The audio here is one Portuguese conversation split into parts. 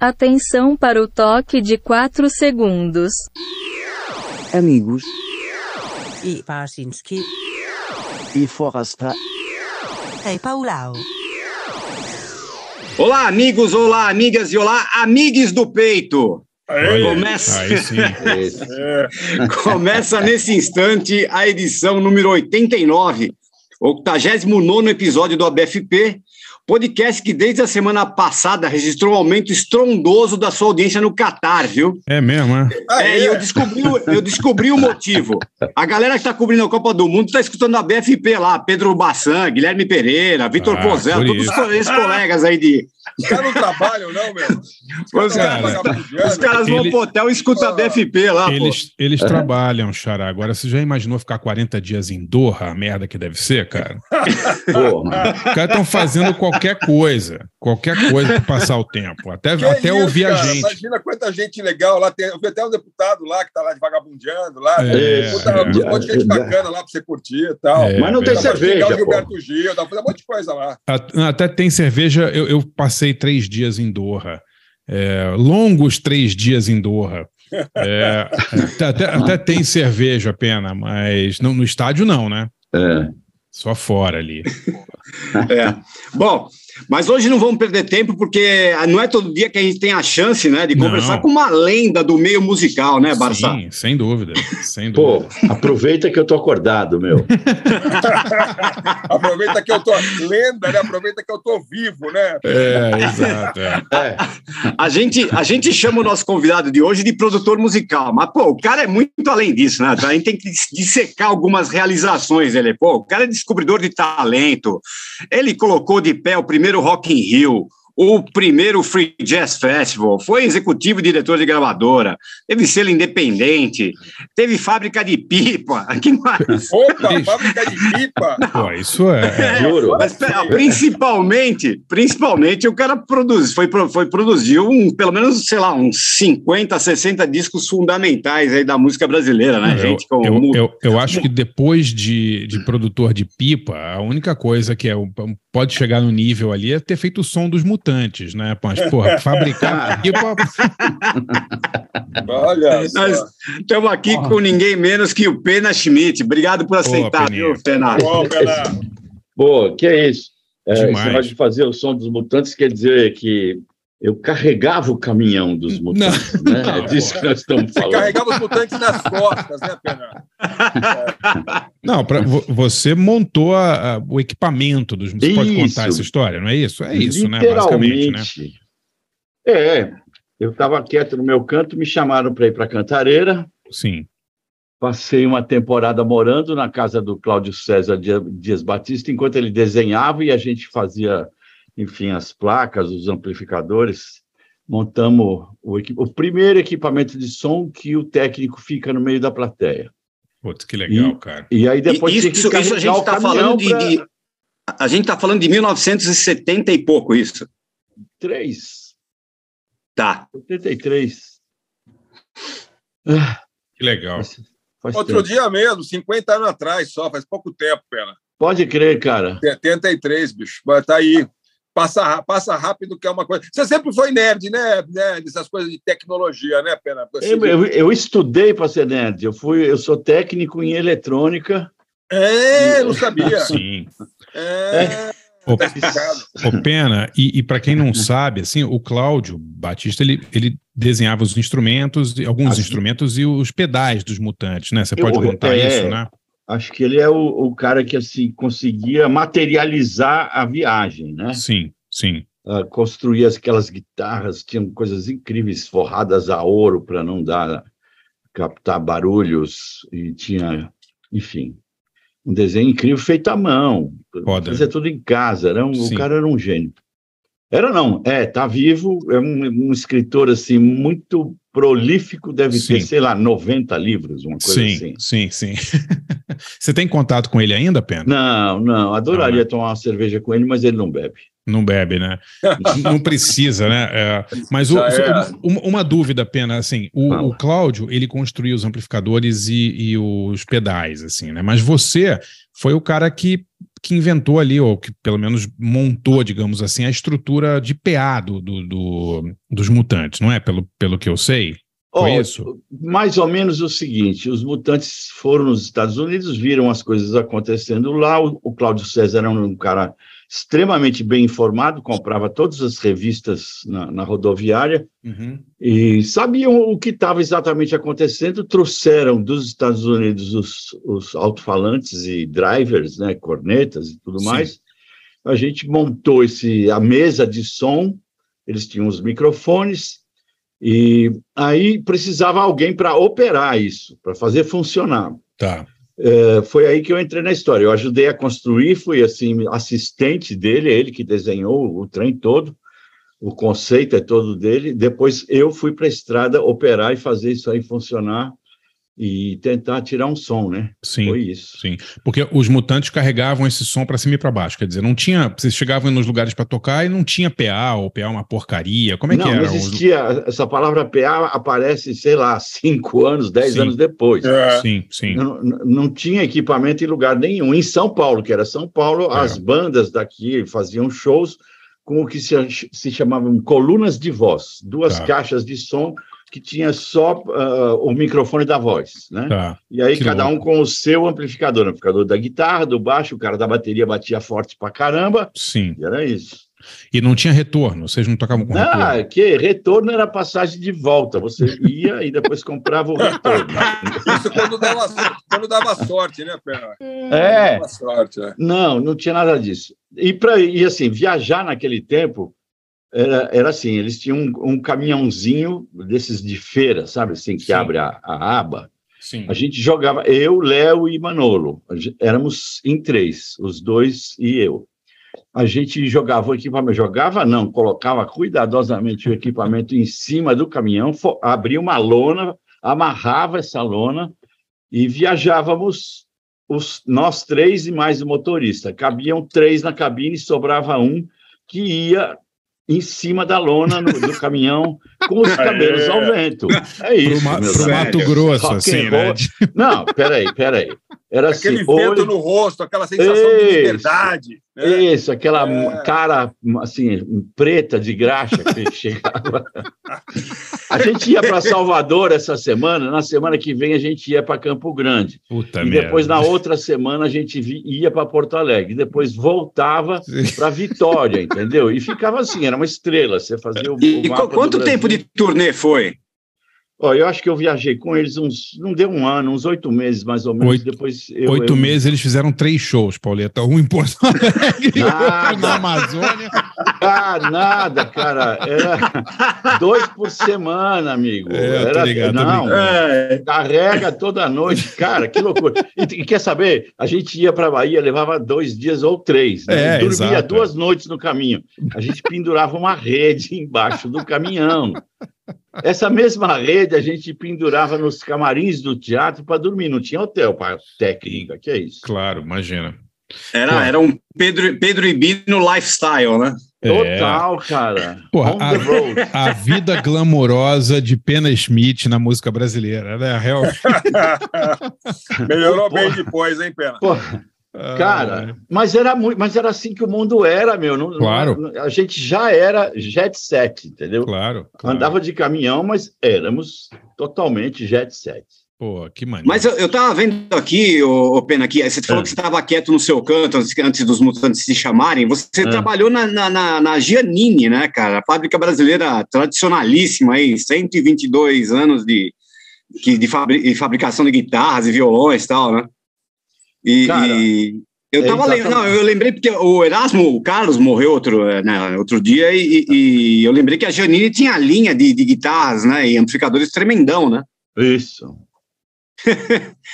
Atenção para o toque de 4 segundos. Amigos I Barsinski. e Forasta Hej Paulau. Olá, amigos, olá, amigas e olá, amigues do peito. Começa, Aí sim. começa nesse instante a edição número 89, 89 episódio do ABFP, podcast que desde a semana passada registrou um aumento estrondoso da sua audiência no Catar, viu? É mesmo, é? É, e eu descobri, o- eu descobri o motivo. A galera que está cobrindo a Copa do Mundo está escutando a BFP lá, Pedro Bassan, Guilherme Pereira, Vitor Ah, todos os esses colegas aí de. Os caras não trabalham, não, meu. Os cara, Os caras vão Ele- pro hotel e escutam a BFP lá, pô. Eles, eles trabalham, Xará. Agora, você já imaginou ficar 40 dias em Doha, a merda que deve ser, cara? Porra. Os caras estão fazendo qualquer coisa. Qualquer coisa para passar o tempo. Até, Que até isso, ouvir a cara? gente. Imagina quanta gente legal lá. Tem, eu vi até um deputado lá que tá lá de vagabundeando lá. É, Puta, é. um monte de gente bacana lá pra você curtir e tal. É, Mas não tem cerveja, pô. Gilberto Gil, dá pra fazer um monte de coisa lá. A- Até tem cerveja. Eu, eu passei três dias em Doha. É, longos três dias em Doha. É, até, até- até tem cerveja, pena, mas no, no estádio não, né? É. Só fora ali. É. Bom, mas hoje não vamos perder tempo, porque não é todo dia que a gente tem a chance, né, de Não. conversar com uma lenda do meio musical, né, Barça? Sim, sem dúvida. Sem Pô, dúvida. aproveita que eu tô acordado, meu. Aproveita que eu tô lenda, né? Aproveita que eu tô vivo, né? É, exato. é. É. A gente, a gente chama o nosso convidado de hoje de produtor musical, mas, pô, o cara é muito além disso, né? A gente tem que dissecar algumas realizações dele. Pô, o cara é descobridor de talento. Ele colocou de pé o primeiro Rock in Rio, o primeiro Free Jazz Festival, foi executivo e diretor de gravadora, teve selo independente, teve fábrica de pipa. Que mais? Opa, fábrica de pipa. Pô, isso é. Juro. Mas pera, principalmente, principalmente o cara produz, foi, foi produziu um, pelo menos, sei lá, uns 50, 60 discos fundamentais aí da música brasileira, né, eu, gente? Com eu, eu, eu acho que depois de, de produtor de pipa, a única coisa que é, pode chegar no nível ali é ter feito o som dos mutantes, né? Mas, porra, fabricar pipa. Olha. Nós estamos aqui com ninguém menos que o Pena Schmidt. Obrigado por aceitar, Peninha. viu, Pena? Bom, Pena. Pô, que é isso? É, esse negócio de fazer o som dos mutantes quer dizer que eu carregava o caminhão dos mutantes, né? Não, É disso que nós estamos Você falando. carregava os mutantes nas costas, né, Pena? Não, pra, vo- você montou a- a- o equipamento dos. Você pode Isso. contar essa história, não é isso? É isso, né? Basicamente, né? É, eu estava quieto no meu canto, me chamaram para ir para Cantareira, Sim. Passei uma temporada morando na casa do Cláudio César Dia- Dias Batista, enquanto ele desenhava e a gente fazia, enfim, as placas, os amplificadores. Montamos o, o primeiro equipamento de som que o técnico fica no meio da plateia. Putz, que legal, E- cara. E aí depois que isso, isso a gente está falando de, pra- de- A gente está falando de 1970 e pouco, isso. Três, Tá. 83. Ah, Que legal. faz- faz Outro tempo. dia mesmo, 50 anos atrás só, faz pouco tempo, Pena. Pode crer, cara. 73, bicho. Mas tá aí. Passa, passa rápido, que é uma coisa. Você sempre foi nerd, né? né? Dessas coisas de tecnologia, né, Pena? Você- Eu, eu- eu estudei para ser nerd. Eu, fui, eu sou técnico em eletrônica. É, não sabia. Sim. É, Ô, tá ô, Pena, e, e para quem não sabe, assim, o Cláudio Batista, ele, ele desenhava os instrumentos, e- alguns Assim. instrumentos e os pedais dos mutantes, né? Você Eu- pode contar é, isso, né? Acho que ele é o, o cara que assim conseguia materializar a viagem, né? Sim, sim. Ah, construía aquelas guitarras, tinham coisas incríveis forradas a ouro para não dar captar barulhos e tinha, enfim, um desenho incrível feito à mão, Foda. fazia tudo em casa. Era um, o cara era um gênio. Era não, é, tá vivo, é um, um escritor assim muito prolífico, deve Sim. ter, sei lá, 90 livros, uma coisa Sim, assim. sim, sim. Você tem contato com ele ainda, Pena? Não, não, adoraria Não, né? tomar uma cerveja com ele, mas ele não bebe. Não bebe, né? Não precisa, né? É, mas o- é. uma, uma dúvida, Pena, assim, o, o Cláudio, ele construiu os amplificadores e, e os pedais, assim, né? Mas você foi o cara que, que inventou ali, ou que pelo menos montou, digamos assim, a estrutura de PA do, do, do- dos mutantes, não é? Pelo, pelo que eu sei. Foi Ó, isso? Mais ou menos o seguinte: os mutantes foram nos Estados Unidos, viram as coisas acontecendo lá. O, o Cláudio César era um cara extremamente bem informado, comprava todas as revistas na, na rodoviária e sabiam o que estava exatamente acontecendo. Trouxeram dos Estados Unidos os, os alto-falantes e drivers, né, cornetas e tudo Sim. mais. A gente montou esse, a mesa de som, eles tinham os microfones. E aí precisava alguém para operar isso, para fazer funcionar. Tá. É, foi aí que eu entrei na história. Eu ajudei a construir, fui assim assistente dele, ele que desenhou o trem todo, o conceito é todo dele. Depois eu fui para a estrada operar e fazer isso aí funcionar e tentar tirar um som, né? Sim. Foi isso. Sim, porque os mutantes carregavam esse som para cima e para baixo. Quer dizer, não tinha. Vocês chegavam nos lugares para tocar e não tinha PA, ou PA uma porcaria. Como é não, que era? não existia. Essa palavra PA aparece, sei lá, cinco anos, dez Sim. anos depois. É. Sim, sim. Não, não- não tinha equipamento em lugar nenhum. Em São Paulo, que era São Paulo, É. as bandas daqui faziam shows com o que se, se chamavam colunas de voz, duas Tá. caixas de som que tinha só ah, o microfone da voz, né? Tá. E aí Que cada um com o seu amplificador, o amplificador da guitarra, do baixo, o cara da bateria batia forte pra caramba, Sim. e era isso. E não tinha retorno. Vocês não tocavam com Ah, retorno. que retorno era passagem de volta. Você ia e depois comprava o retorno. Isso quando dava, quando dava sorte, né, Pena? É. Dava sorte, é. Não, não tinha nada disso. E, pra, e assim, viajar naquele tempo era, era assim: eles tinham um, um caminhãozinho desses de feira, sabe assim, que Sim. abre a, a aba. Sim. A gente jogava, eu, Léo e Manolo. Éramos em três, os dois e eu. A gente jogava o equipamento, jogava não, colocava cuidadosamente o equipamento em cima do caminhão, fo- abria uma lona, amarrava essa lona e viajávamos os, nós três e mais o motorista. Cabiam três na cabine, sobrava um que ia em cima da lona no- do caminhão com os cabelos ao vento. É Pro, isso. Pro amigos. Mato Grosso, Rock assim, né? Não, peraí, peraí. Era assim, Aquele vento olho, no rosto, aquela sensação de Isso. liberdade. né? isso, aquela É. cara assim preta de graxa que chegava. A gente ia para Salvador essa semana, na semana que vem a gente ia para Campo Grande. Puta e depois merda. na outra semana a gente ia para Porto Alegre, depois voltava para Vitória, entendeu? E ficava assim, era uma estrela, você fazia o, E, o e mapa qu- do quanto Brasil. De turnê foi? Ó, eu acho que eu viajei com eles uns, não deu um ano, uns oito meses mais ou menos. Oito- depois eu, Oito eu- meses eles fizeram três shows, Pauleta. Um em Porto Alegre, outro na Amazônia. Ah, nada, cara. Era dois por semana, amigo. É, Era, ligado, não. É, carrega toda noite, cara, que loucura. E, e quer saber? A gente ia para Bahia, levava dois dias ou três, né? É, dormia exato, duas noites no caminho. A gente pendurava uma rede embaixo do caminhão. Essa mesma rede a gente pendurava nos camarins do teatro para dormir. Não tinha hotel para técnica, que é isso. Claro, imagina. era, era um Pedro, Pedro e Bino lifestyle, né? É. Total, cara. Porra, a-. A vida glamourosa de Pena Smith na música brasileira, né? Real... Melhorou Pô. bem depois, hein, Pena? Pô, Cara, mas era muito, mas era assim que o mundo era, meu. Não- não- Claro. a gente já era jet set, entendeu? Claro. claro. Andava de caminhão, mas éramos totalmente jet set. Pô, que maneiro. Mas eu, eu tava vendo aqui, ô, ô Pena, aqui, você falou É. que você estava quieto no seu canto antes, antes dos mutantes se chamarem. Você É. trabalhou na, na, na, na Giannini, né, cara? A fábrica brasileira tradicionalíssima aí, 122 anos de, que- de, fabri- de fabricação de guitarras e violões e tal, né? E, Cara, e eu é tava lembrando, não, eu lembrei porque o Erasmo o Carlos morreu outro, eh, né, outro dia e, e- eu lembrei que a Giannini tinha linha de, de guitarras, né, e amplificadores tremendão, né? Isso.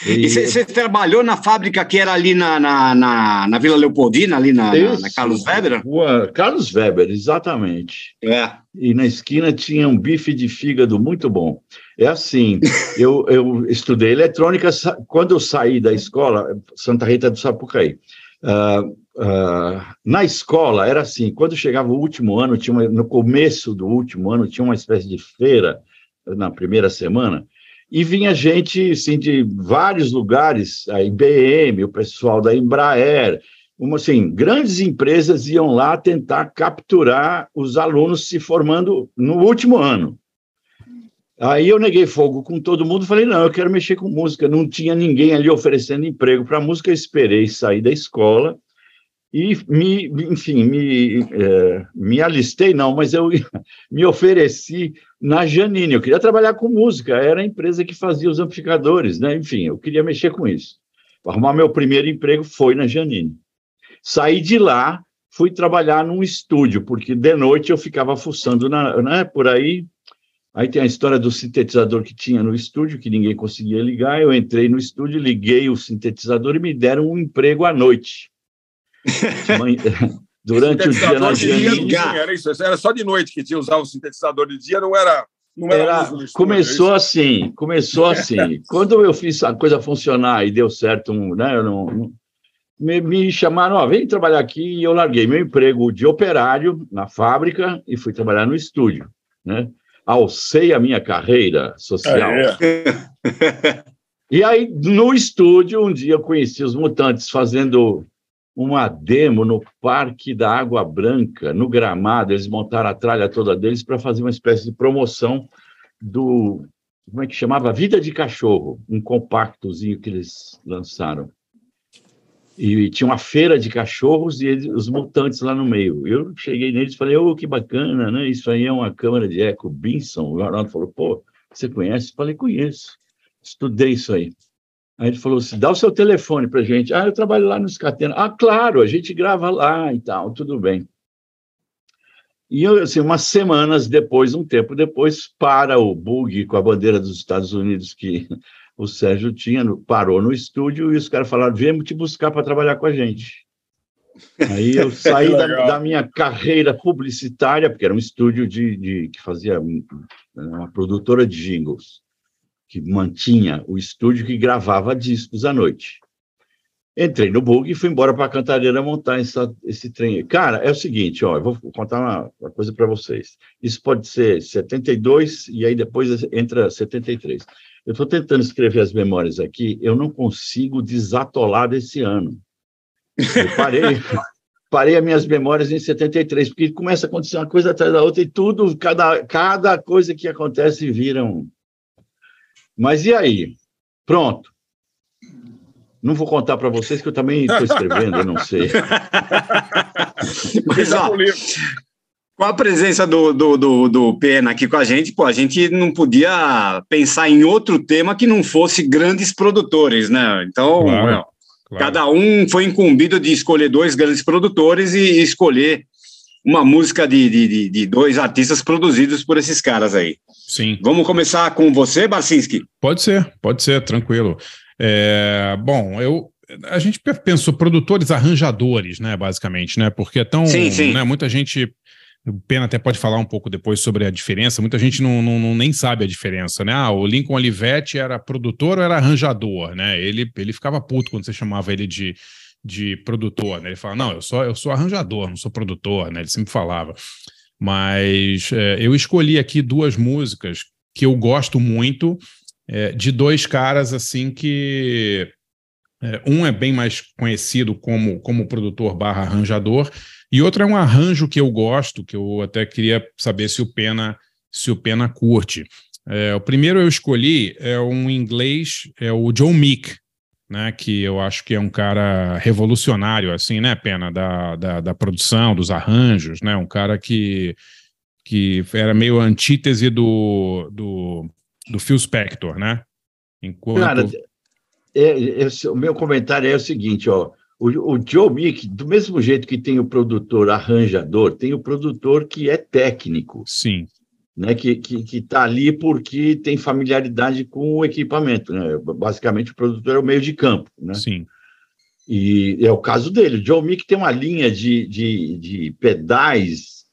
E você trabalhou na fábrica que era ali na, na, na, na Vila Leopoldina, ali na, na. Carlos Weber? Rua Carlos Weber, exatamente. É. E na esquina tinha um bife de fígado muito bom. É assim, eu, eu estudei eletrônica quando eu saí da escola, Santa Rita do Sapucaí. Ah, ah, na escola era assim, quando chegava o último ano, tinha uma- no começo do último ano, tinha uma espécie de feira na primeira semana, e vinha gente assim, de vários lugares, a IBM, o pessoal da Embraer, uma, assim, grandes empresas iam lá tentar capturar os alunos se formando no último ano. Aí eu neguei fogo com todo mundo, falei, não, eu quero mexer com música. Não tinha ninguém ali oferecendo emprego para música, eu esperei sair da escola e me, enfim, me, é, me alistei, não, mas eu me ofereci na Janine. Eu queria trabalhar com música, era a empresa que fazia os amplificadores, né? Enfim, eu queria mexer com isso. Arrumar meu primeiro emprego foi na Janine. Saí de lá, fui trabalhar num estúdio, porque de noite eu ficava fuçando na, né, por aí. Aí tem a história do sintetizador que tinha no estúdio, que ninguém conseguia ligar. Eu entrei no estúdio, liguei o sintetizador e me deram um emprego à noite. Durante o dia na Janine. Era isso, era só de noite que tinha usar o sintetizador de dia, não era não era, era começou assim, começou assim. Quando eu fiz a coisa funcionar e deu certo, né, eu não, não me, me, chamaram, ó, vem trabalhar aqui, e eu larguei meu emprego de operário na fábrica e fui trabalhar no estúdio, né? Alcei a minha carreira social. É. e aí, no estúdio, um dia eu conheci os Mutantes fazendo uma demo no Parque da Água Branca, no gramado, eles montaram a tralha toda deles para fazer uma espécie de promoção do, como é que chamava? Vida de Cachorro, um compactozinho que eles lançaram e tinha uma feira de cachorros e eles, os mutantes lá no meio. Eu cheguei neles e falei, oh, que bacana, né? Isso aí é uma câmera de eco Binson. O Ronaldo falou, pô, você conhece? Eu falei, conheço. Estudei isso aí. Aí ele falou assim, dá o seu telefone para gente. Ah, eu trabalho lá no Scatena. Ah, claro, a gente grava lá e tal, tudo bem. E eu, assim, umas semanas depois, um tempo depois, para o bug com a bandeira dos Estados Unidos que o Sérgio tinha, parou no estúdio e os caras falaram: viemos te buscar para trabalhar com a gente. Aí eu saí da, da, minha carreira publicitária, porque era um estúdio de, de, que fazia uma produtora de jingles, que mantinha o estúdio que gravava discos à noite. Entrei no bug e fui embora para Cantareira montar essa, esse trem. Cara, é o seguinte, ó, eu vou contar uma, uma coisa para vocês. Isso pode ser 72 e aí depois entra 73. Eu estou tentando escrever as memórias aqui, eu não consigo desatolar desse ano. Eu parei, parei as minhas memórias em 73, porque começa a acontecer uma coisa atrás da outra e tudo, cada, cada coisa que acontece vira um. Mas e aí? Pronto. Não vou contar para vocês que eu também estou escrevendo, eu não sei. Mas, ó, com a presença do, do, do, do Pena aqui com a gente, pô, a gente não podia pensar em outro tema que não fosse grandes produtores, né? Então, claro, claro. cada um foi incumbido de escolher dois grandes produtores e escolher uma música de, de, de dois artistas produzidos por esses caras aí. Sim. Vamos começar com você, Barcinski? Pode ser, pode ser, tranquilo. É, bom, eu, a gente pensou produtores arranjadores, né, basicamente, né? Porque é tão, sim, sim. Né, muita gente o Pena até pode falar um pouco depois sobre a diferença. Muita gente não, não, não, nem sabe a diferença, né? Ah, o Lincoln Olivetti era produtor ou era arranjador, né? Ele, ele ficava puto quando você chamava ele de, de produtor, né? Ele fala, não, eu sou, eu sou arranjador, não sou produtor, né? Ele sempre falava. Mas é, eu escolhi aqui duas músicas que eu gosto muito, é, de dois caras assim que é, um é bem mais conhecido como, como produtor barra arranjador, e outro é um arranjo que eu gosto, que eu até queria saber se o Pena, se o Pena curte. É, o primeiro eu escolhi é um inglês, é o Joe Meek, né, que eu acho que é um cara revolucionário, assim, né, Pena, da, da, da produção, dos arranjos, né, um cara que, que era meio antítese do, do, do Phil Spector, né? Enquanto... Cara, é, é, o meu comentário é o seguinte, ó, o, o Joe Mick, do mesmo jeito que tem o produtor arranjador, tem o produtor que é técnico. Sim. Né, que está que, que tá ali porque tem familiaridade com o equipamento. Né? Basicamente, o produtor é o meio de campo. Né? Sim. E é o caso dele. O Joe Mick tem uma linha de, de, de pedais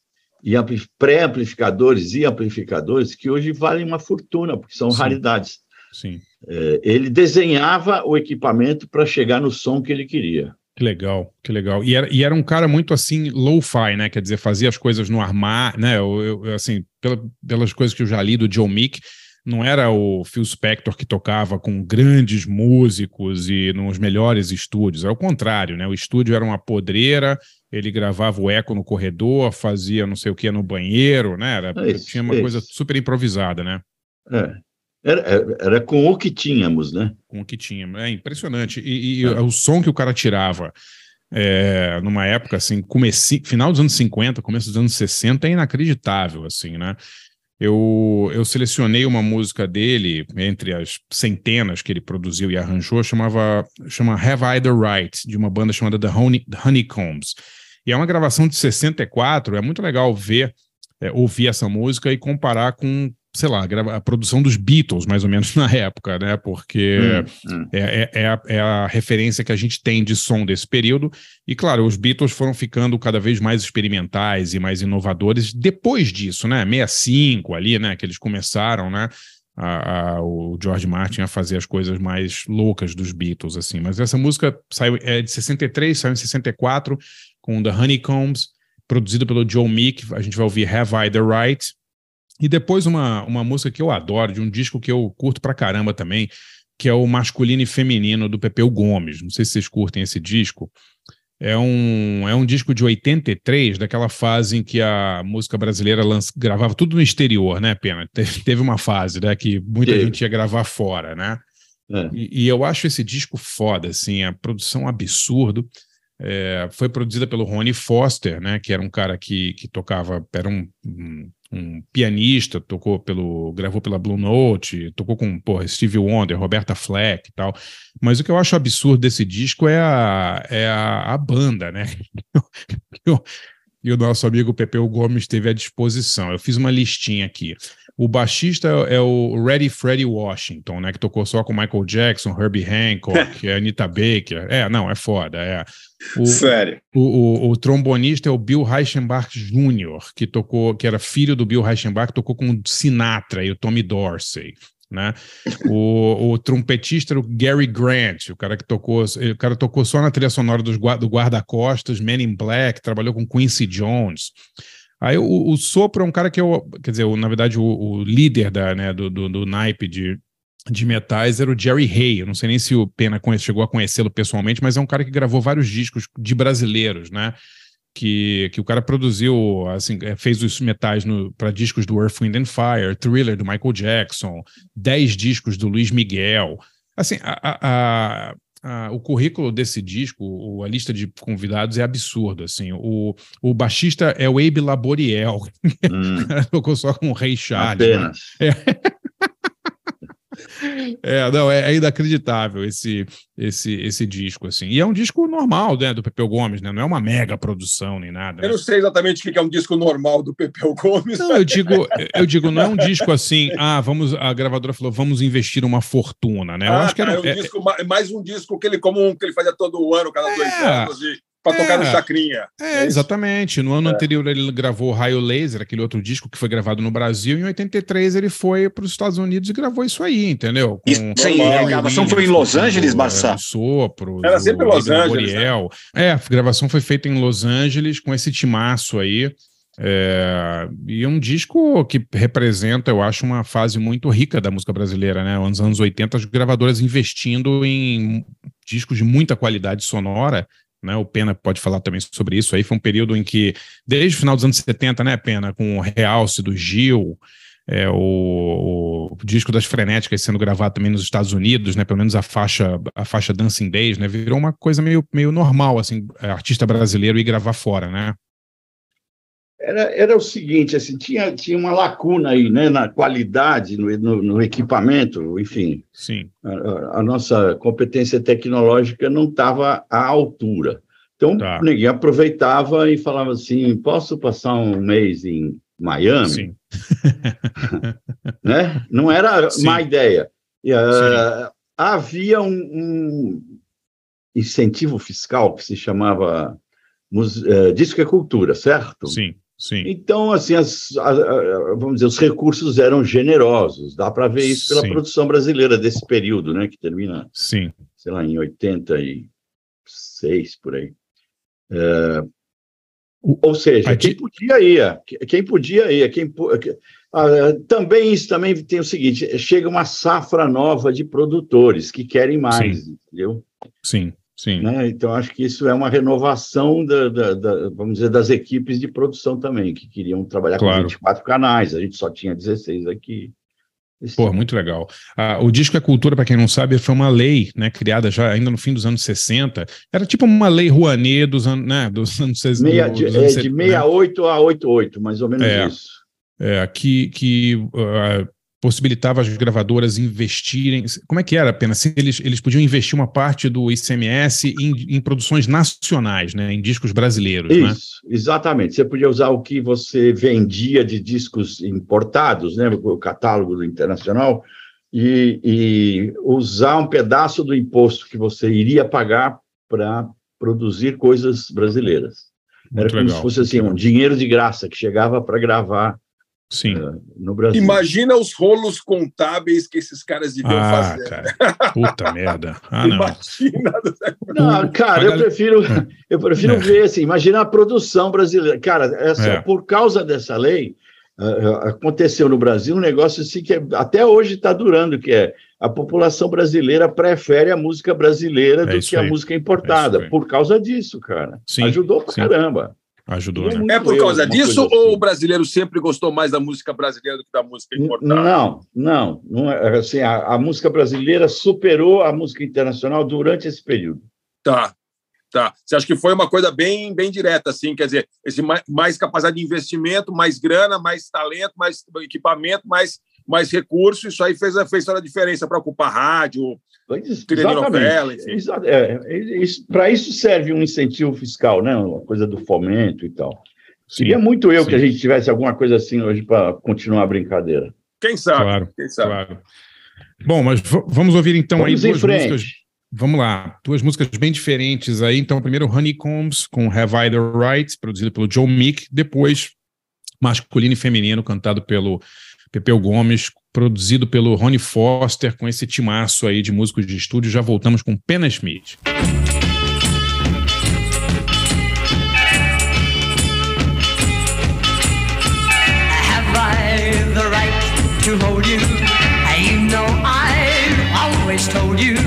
e pré-amplificadores e amplificadores que hoje valem uma fortuna, porque são Sim. raridades. Sim. É, ele desenhava o equipamento para chegar no som que ele queria. Que legal, que legal. E era, e era um cara muito assim, low-fi, né? Quer dizer, fazia as coisas no armário, né? Eu, eu, assim, pela, pelas coisas que eu já li do Joe Meek, não era o Phil Spector que tocava com grandes músicos e nos melhores estúdios, é o contrário, né? O estúdio era uma podreira, ele gravava o eco no corredor, fazia não sei o que no banheiro, né? Era, É isso, tinha uma é coisa isso. super improvisada, né? É. Era, era- era com o que tínhamos, né? com o que tinha. É impressionante. E, e É. o som que o cara tirava é, numa época assim, final dos anos 50, começo dos anos 60, é inacreditável, assim, né? Eu, eu selecionei uma música dele, entre as centenas que ele produziu e arranjou, chamava chama Have I the Right, de uma banda chamada The, Honey, Honeycombs. E é uma gravação de 64, é muito legal ver, é, ouvir essa música e comparar com, sei lá, a produção dos Beatles, mais ou menos, na época, né? Porque Hum, hum. é, é- é a, é a referência que a gente tem de som desse período. E, claro, os Beatles foram ficando cada vez mais experimentais e mais inovadores depois disso, né? 65 ali, né? Que eles começaram, né? a- a- o George Martin a fazer as coisas mais loucas dos Beatles, assim. Mas essa música saiu, é de 63, saiu em 64, com The Honeycombs, produzido pelo Joe Meek. A gente vai ouvir Have I the Right. E depois uma, uma música que eu adoro, de um disco que eu curto pra caramba também, que é o Masculino e Feminino do Pepeu Gomes. Não sei se vocês curtem esse disco. É um, é um disco de 83, daquela fase em que a música brasileira lança, gravava tudo no exterior, né, Pena? Teve, uma fase, né, que muita Teve. gente ia gravar fora, né? É. E, e eu acho esse disco foda, assim, a produção absurdo. É, foi produzida pelo Ronnie Foster, né, que era um cara que, que tocava, era um, um, um pianista, tocou pelo, gravou pela Blue Note, tocou com, porra, Stevie Wonder, Roberta Fleck e tal. Mas o que eu acho absurdo desse disco é a, é a, a banda, né? E o nosso amigo Pepeu Gomes teve à disposição. Eu fiz uma listinha aqui. O baixista é o Reddy Freddie Washington, né? Que tocou só com Michael Jackson, Herbie Hancock, Anita Baker. É, não, é foda. É. O, Sério. o, o- o trombonista é o Bill Reichenbach Jr., que tocou, que era filho do Bill Reichenbach, tocou com o Sinatra e o Tommy Dorsey. Né? O, o trompetista era o Gary Grant, o cara que tocou, o cara tocou só na trilha sonora dos, do guarda-costas, Men in Black, trabalhou com Quincy Jones. Aí o, o sopro é um cara que eu, quer dizer, o- na verdade, o, o líder da, né, do, do, do naipe de, de metais era o Jerry Hay. Eu não sei nem se o Pena conhece- chegou a conhecê-lo pessoalmente, mas é um cara que gravou vários discos de brasileiros, né? Que, que o cara produziu, assim, eh, fez os metais para discos do Earth, Wind and Fire, Thriller do Michael Jackson, 10 discos do Luiz Miguel. Assim, a- a- a- a- o currículo desse disco, o- a lista de convidados é absurdo, assim. O, o baixista é o Abe Laboriel, Hum, tocou só com o Rei Charles. né? apenas. É, não, é, é inacreditável esse, esse, esse disco, assim. E é um disco normal, né, do Pepeu Gomes, né? Não é uma mega produção nem nada. Eu né? não sei exatamente o que é um disco normal do Pepeu Gomes. Não, eu digo, eu digo, não é um disco assim, ah, vamos, a gravadora falou, vamos investir uma fortuna, né? Eu Ah, acho que tá, era, é um é- disco, ma- mais um disco que ele comum que ele fazia todo ano, cada dois É. anos, para tocar no É. Chacrinha. É, exatamente. No ano anterior ele gravou Raio Laser, aquele outro disco que foi gravado no Brasil. Em 83 ele foi para os Estados Unidos e gravou isso aí, entendeu? Com Isso aí, a gravação foi em Los Angeles, é, o Sopro. Era sempre Los Angeles, Laboriel. É, a gravação foi feita em Los Angeles com esse timaço aí. É, e é um disco que representa, eu acho, uma fase muito rica da música brasileira, né? Nos anos 80, as gravadoras investindo em discos de muita qualidade sonora. Né, o Pena pode falar também sobre isso. Aí foi um período em que, desde o final dos anos 70, né, Pena, com o Realce do Gil, é, o, o disco das Frenéticas sendo gravado também nos Estados Unidos, né, pelo menos a faixa, a faixa Dancing Days, né, virou uma coisa meio, meio normal, assim, artista brasileiro ir gravar fora, né? Era, era o seguinte, assim, tinha, tinha uma lacuna aí, né, na qualidade, no, no, no equipamento, enfim, Sim, a, a nossa competência tecnológica não estava à altura. Então, Tá. ninguém aproveitava e falava assim, posso passar um mês em Miami? sim. Né? Não era Sim. má ideia. E, ah, havia um, um incentivo fiscal que se chamava mus- eh, Disco é Cultura, certo? Sim, sim. Então, assim, as- a- a- vamos dizer, os recursos eram generosos. Dá para ver isso pela Sim. produção brasileira desse período, né? Que termina, Sim, sei lá, em 86, por aí. É, O- ou seja, quem di- podia ia, quem podia ia, quem, Ah, também isso também tem o seguinte: chega uma safra nova de produtores que querem mais, entendeu? Sim, sim. Né? Então, acho que isso é uma renovação da, da- da- vamos dizer, das equipes de produção também, que queriam trabalhar Claro. com 24 canais, a gente só tinha 16 aqui. Esse Pô, tipo- muito legal. Ah, o Disco é Cultura, para quem não sabe, foi uma lei, né, criada já ainda no fim dos anos 60. Era tipo uma lei Rouanet dos, anos, né, dos anos 60. Meia, de, anos é, de 70, né? 68 a 88, mais ou menos É. isso. É, que, que ah, possibilitava as gravadoras investirem. Como é que era, Pena? Se eles, eles podiam investir uma parte do ICMS em, em produções nacionais, né, em discos brasileiros, né? Isso, exatamente. Você podia usar o que você vendia de discos importados, né, o catálogo do internacional, e, e usar um pedaço do imposto que você iria pagar para produzir coisas brasileiras. Era Muito como legal. se fosse assim, um dinheiro de graça que chegava para gravar Sim. no Brasil. Imagina os rolos contábeis que esses caras deviam Ah, fazer. cara. Puta merda. Ah, não. Imagina. Não, cara, eu prefiro, eu prefiro É. ver assim, imagina a produção brasileira. Cara, essa, É. por causa dessa lei, ah, aconteceu no Brasil um negócio assim que é- até hoje está durando, que é a população brasileira prefere a música brasileira É do que a aí. música É importada, por causa disso, cara. Sim, Ajudou pra sim. caramba. Ajudou, É né? É por eu, causa uma disso coisa ou assim. o brasileiro sempre gostou mais da música brasileira do que da música importada? Não, não, não é, assim, a, a música brasileira superou a música internacional durante esse período. Tá, tá. Você acha que foi uma coisa bem, bem direta, assim, quer dizer, esse mais, mais capacidade de investimento, mais grana, mais talento, mais equipamento, mais, mais recurso, isso aí fez, fez toda a diferença para ocupar rádio, Pois, Trilha de novela, enfim. Exa- é, Para isso serve um incentivo fiscal, né? Uma coisa do fomento e tal. Sim, Queria muito eu sim. que a gente tivesse alguma coisa assim hoje para continuar a brincadeira. quem sabe? Claro, Quem sabe? claro. Bom, mas vamos ouvir então Vamos aí em duas frente. músicas. Vamos lá, duas músicas bem diferentes aí. Então, primeiro Honeycombs com Have I the Right, produzido pelo Joe Meek. Depois, Masculino e Feminino, cantado pelo Pepeu Gomes, produzido pelo Ronnie Foster, com esse timaço aí de músicos de estúdio. Já voltamos com Pena Smith. Hold you? You know always told you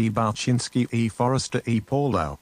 e Balchinski e Forrester e Paulo.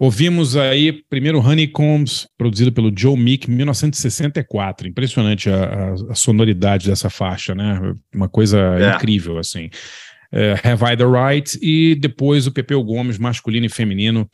Ouvimos aí primeiro Honeycombs, produzido pelo Joe Meek, em 1964. Impressionante a, a- a sonoridade dessa faixa, né? Uma coisa É. incrível, assim. É, Have I the Right? E depois o Pepeu Gomes, masculino e feminino,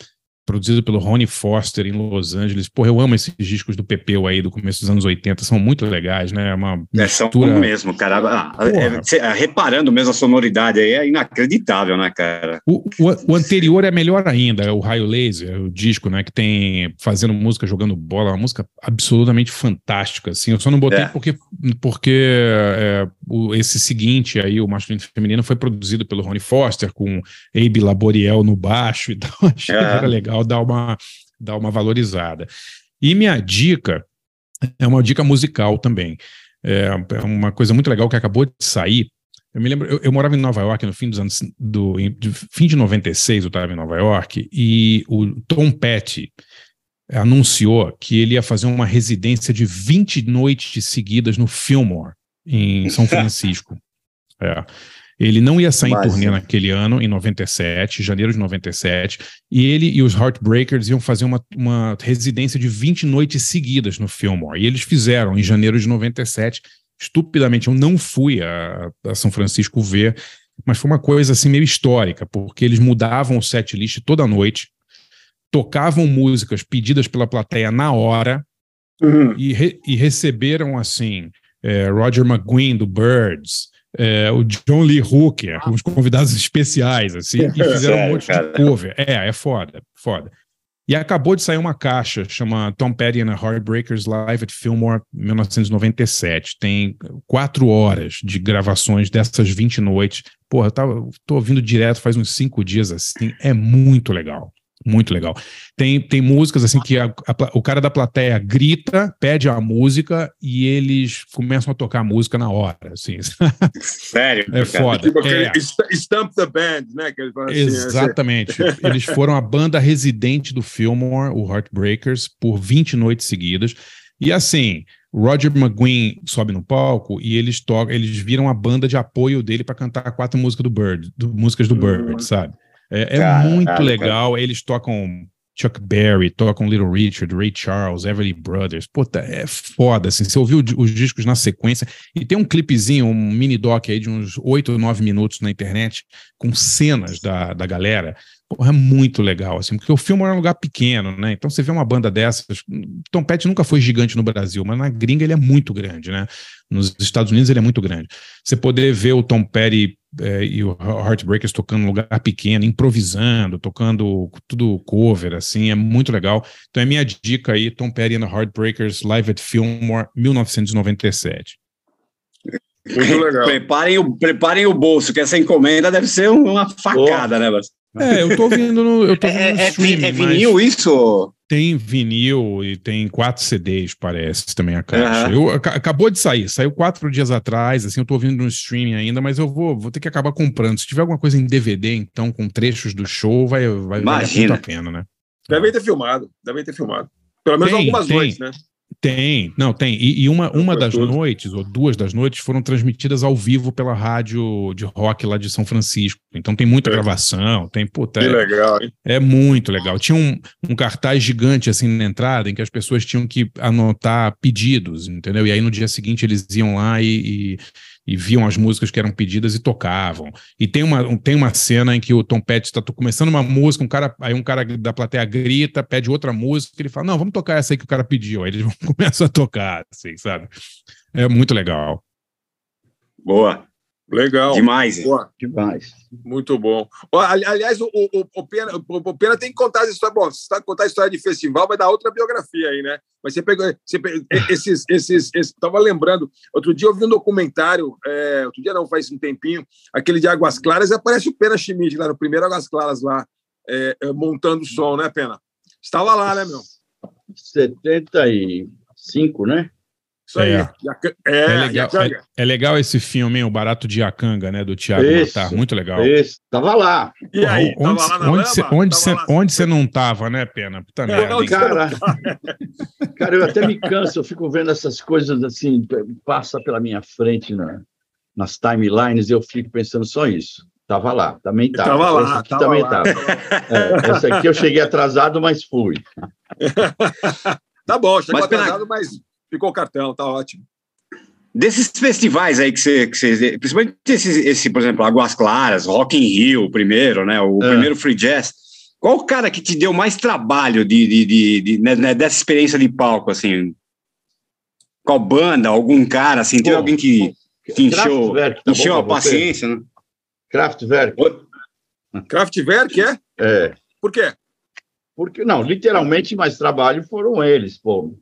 produzido pelo Ronnie Foster em Los Angeles. Porra, eu amo esses discos do Pepeu aí do começo dos anos 80, são muito legais, né? É Uma É, são mistura... mesmo, cara. Ah, é, cê- é, reparando mesmo a sonoridade aí, é inacreditável, né, cara? O, o, o anterior é melhor ainda, é o Raio Laser, o disco, né, que tem fazendo música, jogando bola, uma música absolutamente fantástica, assim. Eu só não botei É. porque, porque é, o- esse seguinte aí, o masculino e feminino, foi produzido pelo Ronnie Foster com Abe Laboriel no baixo, então achei É. que era legal dar uma, dar uma valorizada. E minha dica é uma dica musical também. É, é uma coisa muito legal que acabou de sair. Eu me lembro, eu, eu morava em Nova York no fim dos anos do de fim de 96, eu estava em Nova York e o Tom Petty anunciou que ele ia fazer uma residência de 20 noites seguidas no Fillmore em São Francisco. É. Ele não ia sair em Mas- turnê naquele ano, em 97, janeiro de 97, e ele e os Heartbreakers iam fazer uma, uma residência de 20 noites seguidas no Fillmore. E eles fizeram em janeiro de 97, estupidamente. Eu não fui a, a São Francisco ver, mas foi uma coisa assim meio histórica, porque eles mudavam o set list toda noite, tocavam músicas pedidas pela plateia na hora Uhum. e, re- e receberam assim é, Roger McGuinn do Birds, é, o John Lee Hooker, uns convidados especiais assim, e fizeram um Sério, monte cara? de cover. É, é foda, foda. E acabou de sair uma caixa, chama Tom Petty and the Heartbreakers Live at Fillmore 1997. Tem quatro horas de gravações dessas 20 noites. Porra, eu tava, tô ouvindo direto faz uns cinco dias assim. É muito legal. Muito legal. Tem, tem músicas assim que a- a o cara da plateia grita, pede a música e eles começam a tocar a música na hora. Assim. Sério? É foda. Tipo É. St- Stump the Band, né? Que eles falam assim, Exatamente. Eles foram a banda residente do Fillmore, o Heartbreakers, por 20 noites seguidas. E assim, Roger McGuinn sobe no palco e eles tocam, eles viram a banda de apoio dele para cantar quatro músicas do Bird, do- músicas do Bird, sabe? É, é Caralho, muito cara. legal. Eles tocam Chuck Berry, tocam Little Richard, Ray Charles, Everly Brothers. Puta, é foda, assim. Você ouviu os discos na sequência e tem um clipezinho, um mini doc aí de uns 8 ou 9 minutos na internet com cenas da, da galera. Porra, é muito legal, assim, porque o filme era um lugar pequeno, né? Então você vê uma banda dessas. Tom Petty nunca foi gigante no Brasil, mas na gringa ele é muito grande, né? Nos Estados Unidos ele é muito grande. Você poder ver o Tom Petty eh, e o Heartbreakers tocando num lugar pequeno, improvisando, tocando tudo cover, assim, é muito legal. Então é minha dica aí, Tom Petty and the Heartbreakers Live at Fillmore, 1997. Muito legal. Preparem o, preparem o bolso, que essa encomenda deve ser uma facada, né, Bas? É, eu tô ouvindo no, eu tô ouvindo É, no é, streaming, é mas vinil isso? Tem vinil e tem quatro CDs, parece, também a caixa. Aham. Eu, aca- acabou de sair, saiu quatro dias atrás, assim, eu tô ouvindo no streaming ainda, mas eu vou, vou ter que acabar comprando. Se tiver alguma coisa em DVD, então, com trechos do show, vai, vai valer muito a pena, né? Devem ter filmado, devem ter filmado. Pelo menos Tem, algumas tem. noites, né? Tem, não, tem. E, e uma, uma das tudo. noites, ou duas das noites, foram transmitidas ao vivo pela rádio de rock lá de São Francisco. Então tem muita É. gravação, tem, puta, Que é- legal, hein? É muito legal. Tinha um, um cartaz gigante assim na entrada em que as pessoas tinham que anotar pedidos, entendeu? E aí no dia seguinte eles iam lá e, e, e viam as músicas que eram pedidas e tocavam. E tem uma, um- tem uma cena em que o Tom Petty está começando uma música, um cara, aí um cara da plateia grita, pede outra música, ele fala: Não, vamos tocar essa aí que o cara pediu. Aí eles começam a tocar, assim, sabe? É muito legal. Boa, Legal. demais. Boa. Demais. Muito bom. Aliás, o, o, o, Pena, o, o Pena tem que contar essa história. Bom, se você contar a história de festival, vai dar outra biografia aí, né? Mas você pegou. Você pegou esses. esses, esses tava lembrando. Outro dia eu vi um documentário. É, outro dia não, faz um tempinho. Aquele de Águas Claras. E aparece o Pena Schmidt lá no primeiro Águas Claras, lá, é, é, montando o som, né, Pena? Estava lá, né, meu? 75, né? Isso aí. É. É, É legal, é, é legal esse filme, hein, O Barato de Iacanga, né? Do Thiago Isso. Matar. Muito legal. Esse, tava lá. E aí, onde tava lá na onde cê- onde Tava cê- lá- onde você não tava, né, Pena? Puta merda. não? Cara, cara, eu até me canso, eu fico vendo essas coisas assim, passa pela minha frente na- nas timelines, eu fico pensando só isso. Tava lá, também tava. Tava lá, Essa aqui tava também lá. tava. É, essa aqui eu cheguei atrasado, mas fui. Tá bom, chegou Mas, Pena- atrasado, mas ficou o cartão, tá ótimo. Desses festivais aí que você, que você principalmente esse, esse, por exemplo, Águas Claras, Rock in Rio, o primeiro, né? O É. primeiro Free Jazz. Qual o cara que te deu mais trabalho de, de, de, de- né, né, dessa experiência de palco, assim? Qual banda, algum cara, assim? Teve alguém que, que encheu, Kraftwerk, tá encheu a paciência, né? Kraftwerk. Kraftwerk, é? É. Por quê? Porque, não, literalmente mais trabalho foram eles, pô.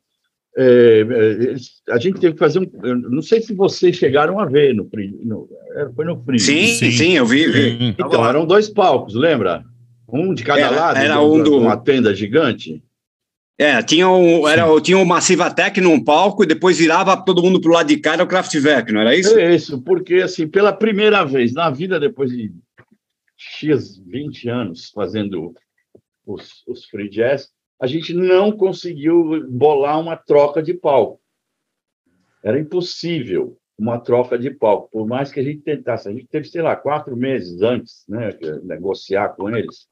É, é, a gente teve que fazer um. não sei se vocês chegaram a ver no, no é, foi no Free. Sim, sim, Sim. eu vi. vi. Então, eram dois palcos, lembra? Um de cada Era- lado, era um do- uma tenda gigante. É, tinha o, era, o- tinha o Massiva Tech num palco e depois virava todo mundo pro lado de cá, era o Kraftwerk, não era isso? É isso, porque assim, pela primeira vez na vida, depois de X 20 anos fazendo os, os free jazz, a gente não conseguiu bolar uma troca de palco. Era impossível. uma troca de palco. Por mais que a gente tentasse, a gente teve, sei lá, quatro meses antes, né, negociar com eles,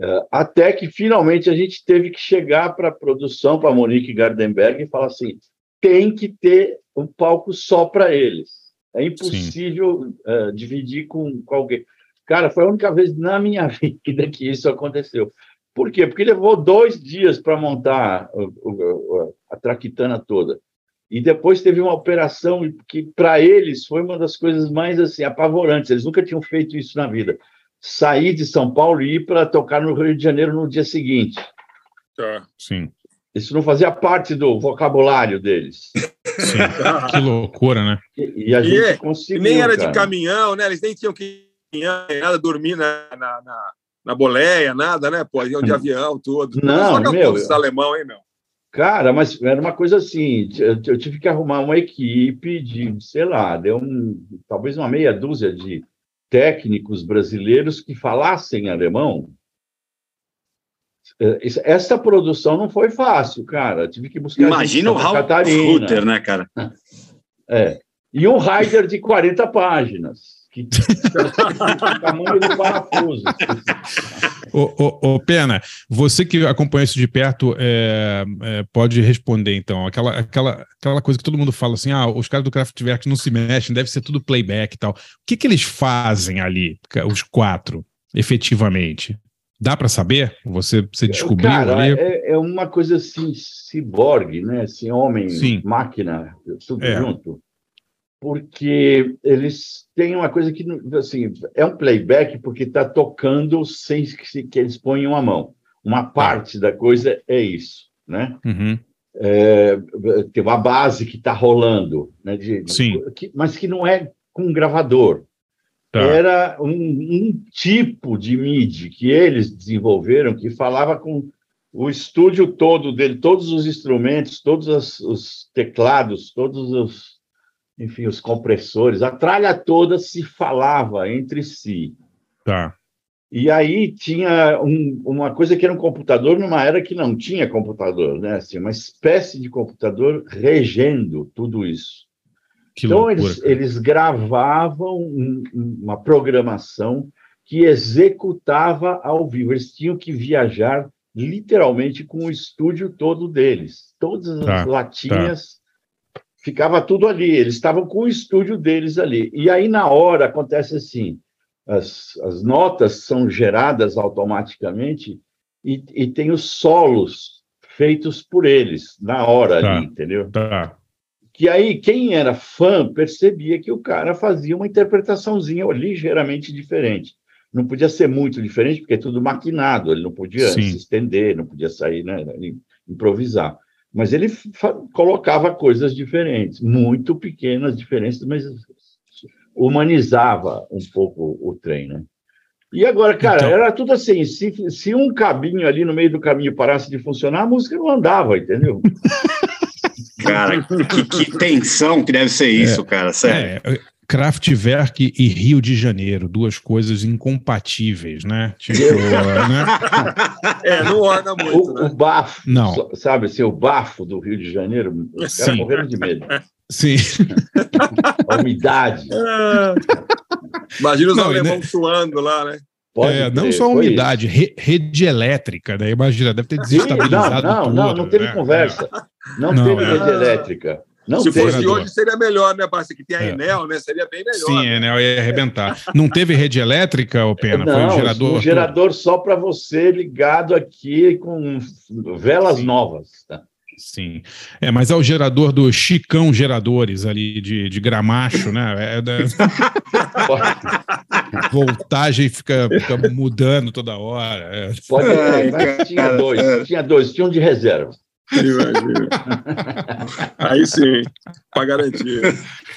eh, até que finalmente a gente teve que chegar para a produção, para Monique Gardenberg, e falar assim: tem que ter um palco só para eles. É impossível eh, dividir com, com alguém. Cara, foi a única vez na minha vida que isso aconteceu. Por quê? Porque levou dois dias para montar o- o- o- a traquitana toda. E depois teve uma operação que, para eles, foi uma das coisas mais assim, apavorantes. Eles nunca tinham feito isso na vida. Sair de São Paulo e ir para tocar no Rio de Janeiro no dia seguinte. Tá. Sim, Isso não fazia parte do vocabulário deles. sim. que loucura, né? E, e a gente é- E conseguiu. nem era de cara. caminhão, né? Eles nem tinham que nada, dormir na, na, na, na boleia, nada, né? Pô, iam de avião, tudo. Não, Joga meu, os alemão, hein, meu? Cara, mas era uma coisa assim, eu tive que arrumar uma equipe de, sei lá, deu um, talvez uma meia dúzia de técnicos brasileiros que falassem alemão. Isso- Essa produção não foi fácil, cara. Eu tive que buscar Imagina o Raul. Rutter, né, cara? É. E um rider de 40 páginas, que tamanho do parafuso. Ô, ô, ô, Pena, você que acompanha isso de perto é, é, pode responder, então. Aquela, aquela, aquela coisa que todo mundo fala assim: ah, os caras do Kraftwerk não se mexem, deve ser tudo playback e tal. O que, que eles fazem ali, os quatro, efetivamente? Dá para saber? Você, você descobriu Cara, ali? é, é uma coisa assim, ciborgue, né? Assim, homem, Sim. máquina, tudo É. junto. Porque eles têm uma coisa que, assim, é um playback porque está tocando sem que, eles ponham a mão. Uma parte da coisa é isso, né? Uhum. É, tem uma base que está rolando, né? de- Sim. que- mas que não é com gravador Tá. era um, um tipo de MIDI que eles desenvolveram que falava com o estúdio todo dele, todos os instrumentos, todos os, os teclados, todos os, enfim, os compressores, a tralha toda se falava entre si. Tá. E aí tinha um- uma coisa que era um computador numa era que não tinha computador, né? Assim, uma espécie de computador regendo tudo isso. Que então, loucura. eles, eles gravavam um- um- uma programação que executava ao vivo. Eles tinham que viajar literalmente com o estúdio todo deles. Todas as Tá, latinhas, ficava tudo ali. Eles estavam com o estúdio deles ali. E aí, na hora, acontece assim: as, as notas são geradas automaticamente e, e tem os solos feitos por eles, na hora Tá. ali, entendeu? Tá. que aí quem era fã percebia que o cara fazia uma interpretaçãozinha ligeiramente diferente. Não podia ser muito diferente, porque é tudo maquinado, ele não podia Sim. se estender, não podia sair, né, im- improvisar. Mas ele colocava coisas diferentes, muito pequenas diferenças, mas humanizava um pouco o trem, né? E agora, cara, Então- era tudo assim, se, se um cabinho ali no meio do caminho parasse de funcionar, a música não andava, entendeu? Cara, que, que tensão que deve ser isso, cara, sério. É, Kraftwerk e Rio de Janeiro, duas coisas incompatíveis, né? Tipo, né? É, não orna muito, O, né? o bafo, Não. sabe, assim, o bafo do Rio de Janeiro, os caras morreram de medo. Sim. A umidade. Imagina os Não, alemãos né- suando lá, né? Pode É, não só a umidade, re- rede elétrica, né? Imagina, deve ter Não, desestabilizado não, não, tudo, não teve né? conversa. Não, Não, teve é. rede elétrica. Não Se teve. fosse hoje, seria melhor, né? Basta que tem a É. Enel, né? Seria bem melhor. Sim, né? é, né? Eu ia arrebentar. Não teve rede elétrica, ô Pena? Foi não, um gerador. um gerador só para você ligado aqui com velas Sim. novas. tá? Sim. É, mas é o gerador do Chicão Geradores ali de, de Gramacho, né? É da- voltagem fica, fica mudando toda hora. é. Pode mas tinha dois, tinha dois, tinha um de reserva. Imagina. Aí sim, para garantir.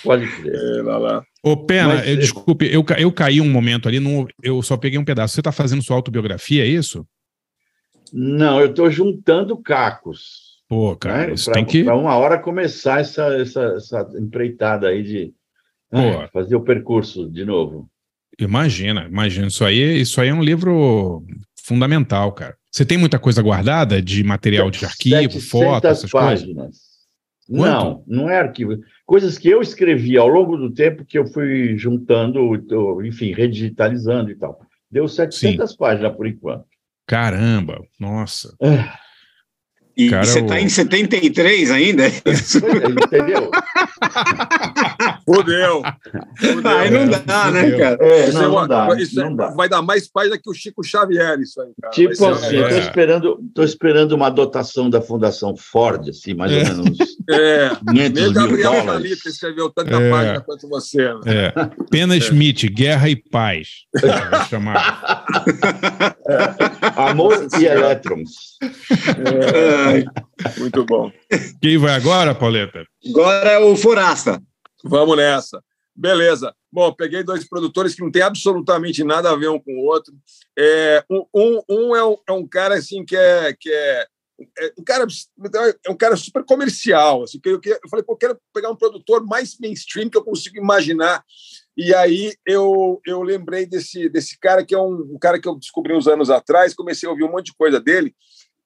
Pode crer. É, lá, lá. Ô, Pena, Mas, eu- é- desculpe, eu, eu caí um momento ali, não- eu só peguei um pedaço. Você está fazendo sua autobiografia, é isso? Não, eu estou juntando cacos. Pô, cara, né? isso Pra- tem que. pra uma hora começar essa, essa, essa empreitada aí de Pô. ah, fazer o percurso de novo. Imagina, imagina. Isso aí, isso aí é um livro fundamental, cara. Você tem muita coisa guardada de material de arquivo, 700 foto, essas coisas? páginas. Quanto? Não, não é arquivo. coisas que eu escrevi ao longo do tempo que eu fui juntando, enfim, redigitalizando e tal. Deu 700 páginas por enquanto. Caramba, nossa. E Cara, você o- está em 73 ainda? Entendeu? Fudeu. Fudeu. Aí não dá, né, Fudeu. cara? É, Isso, não, é uma- não dá, isso é- não dá. vai dar mais página que o Chico Xavier, isso aí, cara. Tipo ser assim, eu É. esperando, tô esperando uma dotação da Fundação Ford, assim, mais ou É. menos É, 500 nem mil Gabriel. Jalita escreveu tanta É. página quanto você. Né? É. Pena Smith, Guerra e Paz. Chamar. Amor e elétrons. É, Muito bom. Quem vai agora, Pauleta? Agora é o Forasta. Vamos nessa. Beleza. Bom, peguei dois produtores que não tem absolutamente nada a ver um com o outro. É, um um, é, um, é um cara assim que é, que é, é um cara é um cara super comercial. Assim, que eu, que eu falei, pô, eu quero pegar um produtor mais mainstream que eu consigo imaginar. E aí eu, eu lembrei desse, desse cara que é um, um cara que eu descobri uns anos atrás, comecei a ouvir um monte de coisa dele,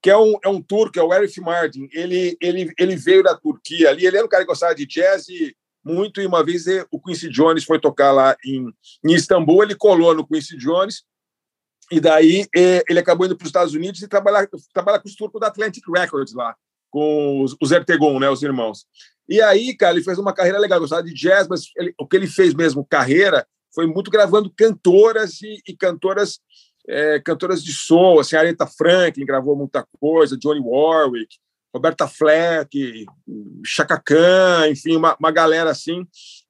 que é um, é um turco, é o Arif Mardin. Ele, ele, ele veio da Turquia ali, ele era um cara que gostava de jazz e muito, e uma vez eh, o Quincy Jones foi tocar lá em, em Istambul, ele colou no Quincy Jones, e daí eh, ele acabou indo para os Estados Unidos e trabalhar, trabalhar com os turcos da Atlantic Records lá, com os, os Ertegun, né, os irmãos. E aí, cara, ele fez uma carreira legal, gostava de jazz, mas ele- o que ele fez mesmo, carreira, foi muito gravando cantoras e, e cantoras eh, cantoras de soul, assim, Aretha Franklin gravou muita coisa, Johnny Warwick, Roberta Fleck, Chaka Khan, enfim, uma, uma galera assim.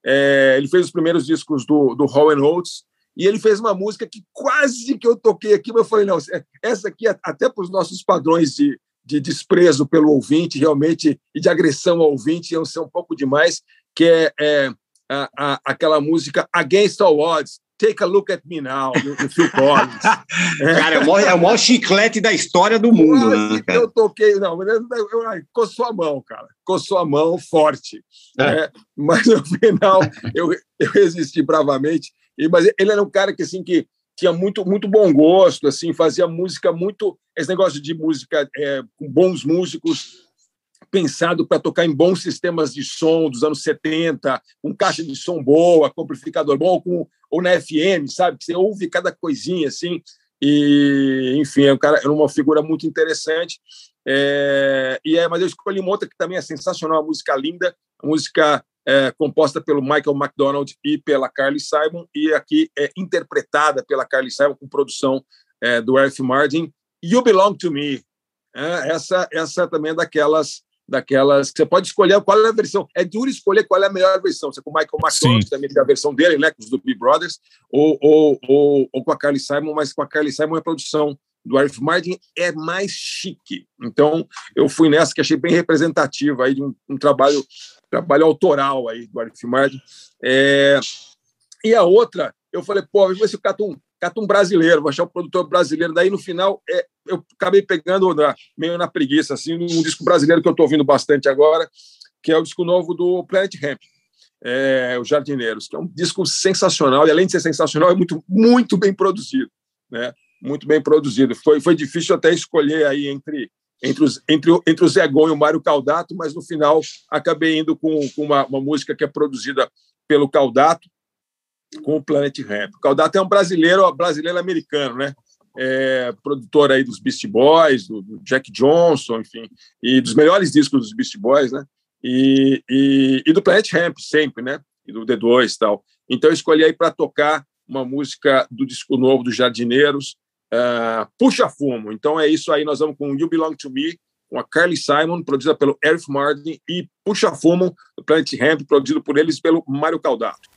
É, ele fez os primeiros discos do, do Hall Oates e ele fez uma música que quase que eu toquei aqui, mas eu falei, não, essa aqui, até para os nossos padrões de, de desprezo pelo ouvinte, realmente, e de agressão ao ouvinte, iam ser um pouco demais, que é, é a, a, aquela música Against All Odds, Take a Look at Me Now, do, do Phil Collins. Cara, é o, maior, é o maior chiclete da história do mundo, né, eu toquei, não, mas eu, eu, coçou a mão, cara, coçou a mão forte, né? mas no final eu, eu resisti bravamente, e, mas ele era um cara que, assim, que tinha muito, muito bom gosto, assim, fazia música muito, esse negócio de música é, com bons músicos, pensado para tocar em bons sistemas de som dos anos 70, com caixa de som boa, com amplificador bom, com, ou na FM, sabe? Que você ouve cada coisinha assim. E, enfim, é um cara, era uma figura muito interessante. É, e é, mas eu escolhi uma outra que também é sensacional, uma música linda, uma música é, composta pelo Michael McDonald e pela Carly Simon, e aqui é interpretada pela Carly Simon com produção é, do Eric Martin. You Belong to Me. É, essa, essa também é daquelas daquelas que você pode escolher qual é a versão. É duro escolher qual é a melhor versão. Você com o Michael McDonald, também tem a versão dele, né, com os do Big Brothers, ou, ou, ou, ou com a Carly Simon, mas com a Carly Simon a produção do Arif Martin é mais chique. Então, eu fui nessa que achei bem representativa aí de um, um trabalho trabalho autoral aí do Arif Martin. É, e a outra, eu falei, pô, vou ver se eu cato um, cato um brasileiro, vou achar um produtor brasileiro. Daí, no final, é, eu acabei pegando na- meio na preguiça, assim, um disco brasileiro que eu estou ouvindo bastante agora, que é o disco novo do Planet Hemp, é, Os Jardineiros, que é um disco sensacional, e além de ser sensacional, é muito, muito bem produzido, né? Muito bem produzido. Foi, foi difícil até escolher aí entre, entre, os, entre, entre o Zé Gon e o Mário Caldato, mas no final acabei indo com, com uma, uma música que é produzida pelo Caldato, com o Planet Ramp. O Caldato é um brasileiro, brasileiro americano, né? É, produtor aí dos Beast Boys, do, do Jack Johnson, enfim, e dos melhores discos dos Beast Boys, né? E, e, e do Planet Ramp sempre, né? E do D2 e tal. Então eu escolhi aí para tocar uma música do disco novo dos Jardineiros, ah, Puxa Fumo. Então é isso aí, nós vamos com You Belong to Me, com a Carly Simon, produzida pelo Eric Martin, e Puxa Fumo, do Planet Ramp, produzido por eles pelo Mário Caldato.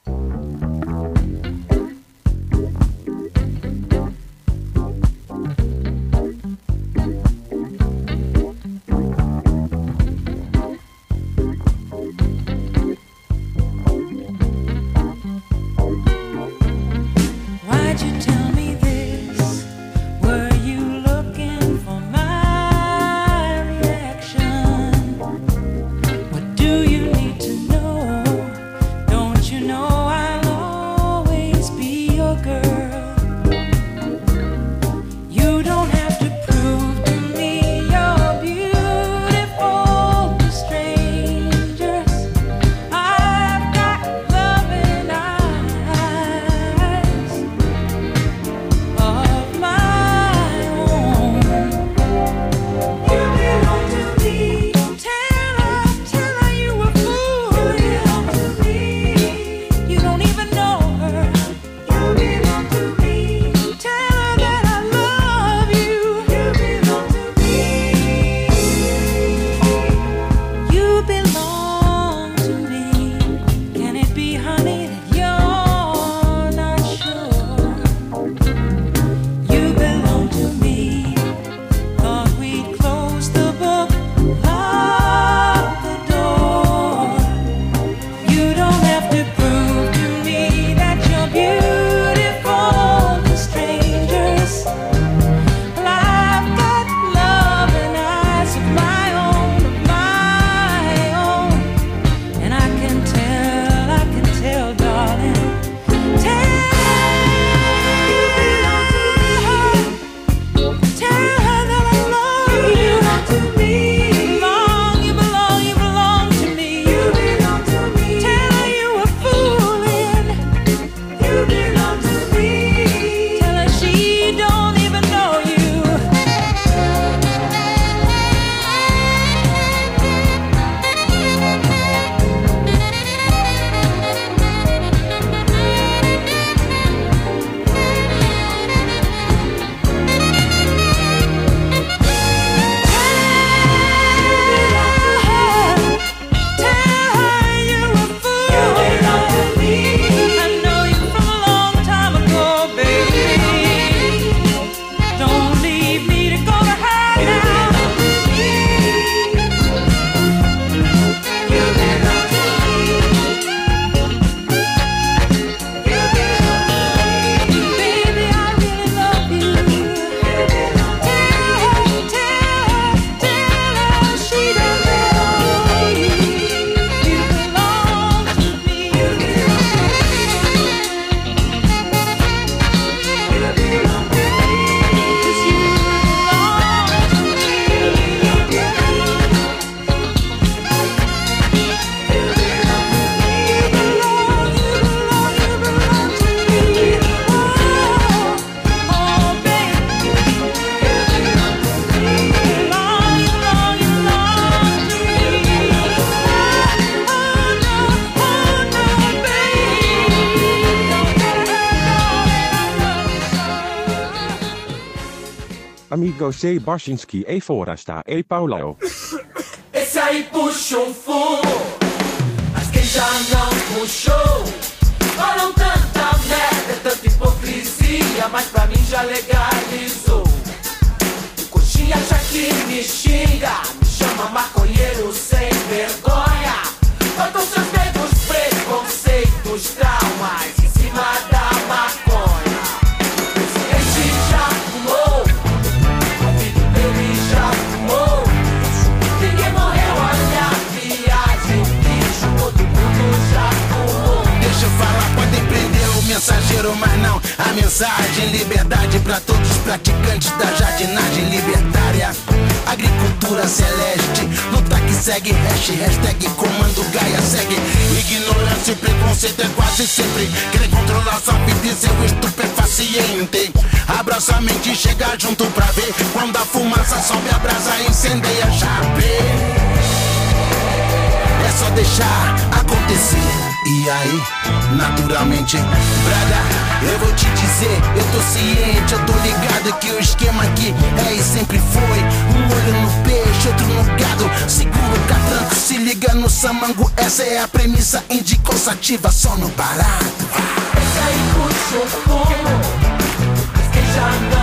Sei Barsinski e Forasta e Paulão. Esse aí puxa um fumo, mas quem já não puxou, falam tanta merda, é tanta hipocrisia, mas pra mim já legalizou. O coxinha já que me xinga, mensagem. Liberdade pra todos os praticantes da jardinagem libertária. Agricultura celeste, luta que segue, hash, hashtag comando Gaia segue. Ignorância e preconceito é quase sempre querer controlar sua vida e seu estupefaciente. Abraça a mente e chega junto pra ver. Quando a fumaça sobe, a brasa incendeia a chave. É só deixar acontecer. E aí, naturalmente, brada, eu vou te dizer, eu tô ciente, eu tô ligado que o esquema aqui é e sempre foi. Um olho no peixe, outro no gado. Segura o catranco, se liga no samango. Essa é a premissa indicativa, só no barato. Esse aí puxa o fumo, mas quem já não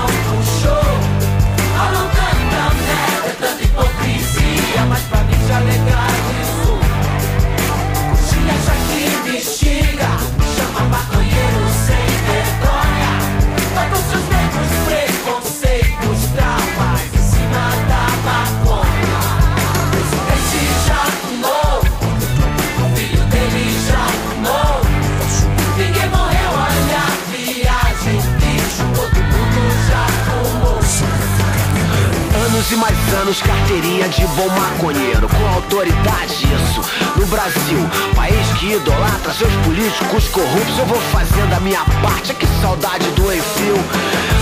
Anos e mais anos, carteirinha de bom maconheiro. Com autoridade isso, no Brasil País que idolatra seus políticos corruptos Eu vou fazendo a minha parte, que saudade do enfio.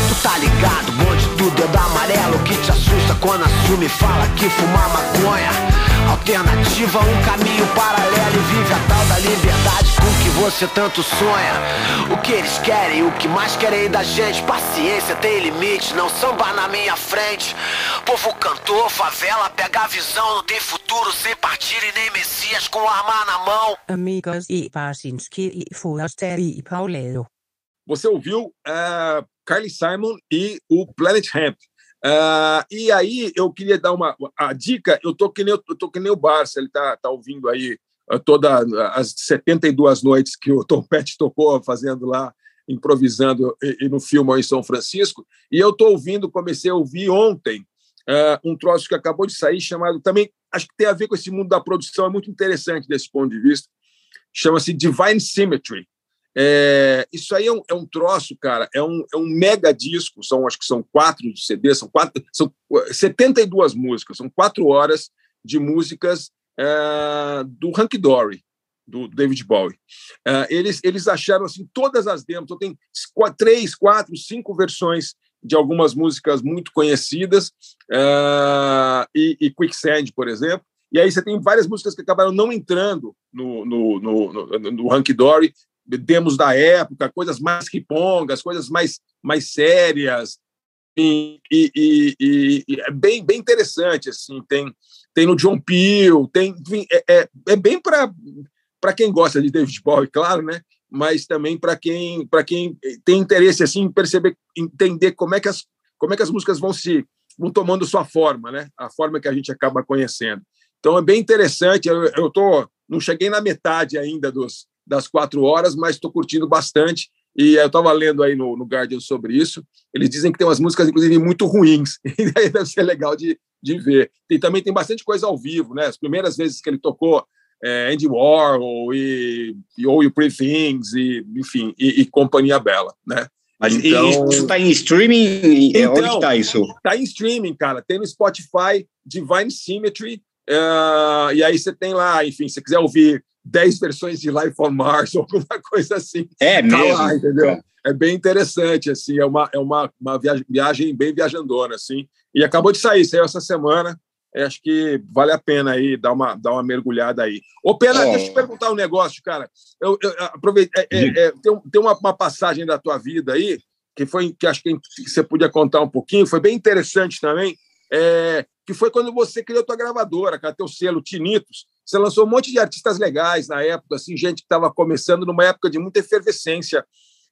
Tu tá ligado, bonde do dedo amarelo Que te assusta quando assume fala que fumar maconha Alternativa, um caminho paralelo E vive a tal da liberdade com que você tanto sonha. O que eles querem, o que mais querem da gente. Paciência tem limite, não samba na minha frente. Povo cantor, favela, pega a visão Não tem futuro sem partido e nem messias com arma na mão. Amigos e Barsinski e Forasta e Paulão. Você ouviu uh, Carly Simon e o Planet Hemp. Uh, e aí eu queria dar uma a dica. Eu tô que nem, eu tô que nem o Barça, ele tá, tá ouvindo aí uh, todas as 72 noites que o Tom Petty tocou fazendo lá, improvisando e, e no filme em São Francisco. E eu tô ouvindo, comecei a ouvir ontem uh, um troço que acabou de sair chamado também acho que tem a ver com esse mundo da produção é muito interessante desse ponto de vista. Chama-se Divine Symmetry. É, isso aí é um, é um troço, cara, é um, é um mega disco, são, acho que são quatro CDs, são, quatro, são 72 músicas, são quatro horas de músicas é, do Hank Dory, do David Bowie. É, eles, eles acharam assim todas as demos, então tem quatro, três, quatro, cinco versões de algumas músicas muito conhecidas, e, e Quicksand, por exemplo, e aí você tem várias músicas que acabaram não entrando no, no, no, no, no Dory, demos da época, coisas mais ripongas, coisas mais, mais sérias, e, e, e, e, é bem, bem interessante, assim, tem, tem no John Peel, tem, enfim, é, é, é bem para quem gosta de David Bowie, claro, né? mas também para quem, quem tem interesse assim, em perceber, entender como é, que as, como é que as músicas vão se vão tomando sua forma, né? a forma que a gente acaba conhecendo. Então é bem interessante, eu, eu tô, não cheguei na metade ainda dos, das quatro horas, mas estou curtindo bastante. E eu estava lendo aí no, no Guardian sobre isso. Eles dizem que tem umas músicas, inclusive, muito ruins. E aí deve ser legal de, de ver. E também tem bastante coisa ao vivo, né? As primeiras vezes que ele tocou é, Andy Warhol e, e All You Pretty Things, e, enfim, e, e Companhia Bela, né? Mas então, isso está em streaming? Então, Onde está isso? Está em streaming, cara. Tem no Spotify, Divine Symmetry. Uh, e aí você tem lá, enfim, se você quiser ouvir 10 versões de Life on Mars ou alguma coisa assim. É tá mesmo? Lá, entendeu? É bem interessante, assim, é uma, é uma, uma viagem, viagem bem viajandona, assim. E acabou de sair, saiu essa semana. É, acho que vale a pena aí dar uma, dar uma mergulhada aí. Ô, Pena, É. deixa eu te perguntar um negócio, cara. Eu, eu, aproveitei, é, é, é, tem, tem uma, uma passagem da tua vida aí que foi que acho que você podia contar um pouquinho, foi bem interessante também, é, que foi quando você criou tua gravadora, cara, teu selo Tinitos. Você lançou um monte de artistas legais na época, assim, gente que estava começando numa época de muita efervescência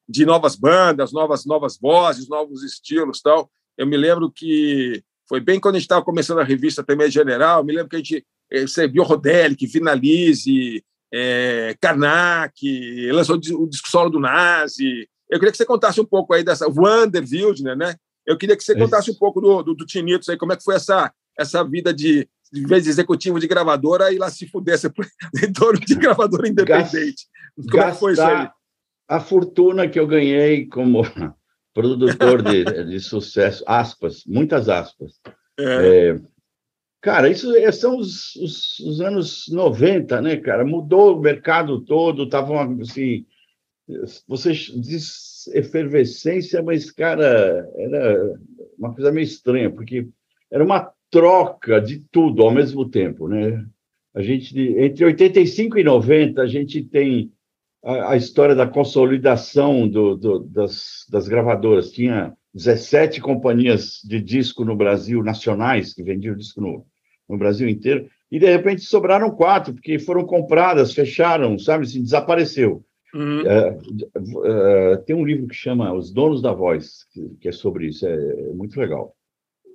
de novas bandas, novas novas vozes, novos estilos, tal. Eu me lembro que foi bem quando a gente estava começando a revista também General. Eu me lembro que a gente eh, você viu Rodelic, Finalize, é, Karnak, lançou o disco solo do Nazi. Eu queria que você contasse um pouco aí dessa Wander Wildner, né? Eu queria que você contasse um pouco do, do, do Tinitos aí, como é que foi essa, essa vida de, de vez de executivo de gravadora e lá se pudesse dono de gravadora independente. Como é que foi isso aí? A fortuna que eu ganhei como produtor de, de sucesso, aspas, muitas aspas. É. É, cara, isso é- são os, os, os anos 90, né, cara? Mudou o mercado todo, tava uma, assim, você diz efervescência, mas, cara, era uma coisa meio estranha, porque era uma troca de tudo ao mesmo tempo, né? A gente, entre 85 e 90, a gente tem a, a história da consolidação do, do, das, das gravadoras. Tinha 17 companhias de disco no Brasil, nacionais, que vendiam disco no, no Brasil inteiro, e de repente sobraram quatro, porque foram compradas, fecharam, sabe, assim, desapareceu. Uhum. É, é, tem um livro que chama Os Donos da Voz, que, que é sobre isso, é, é muito legal.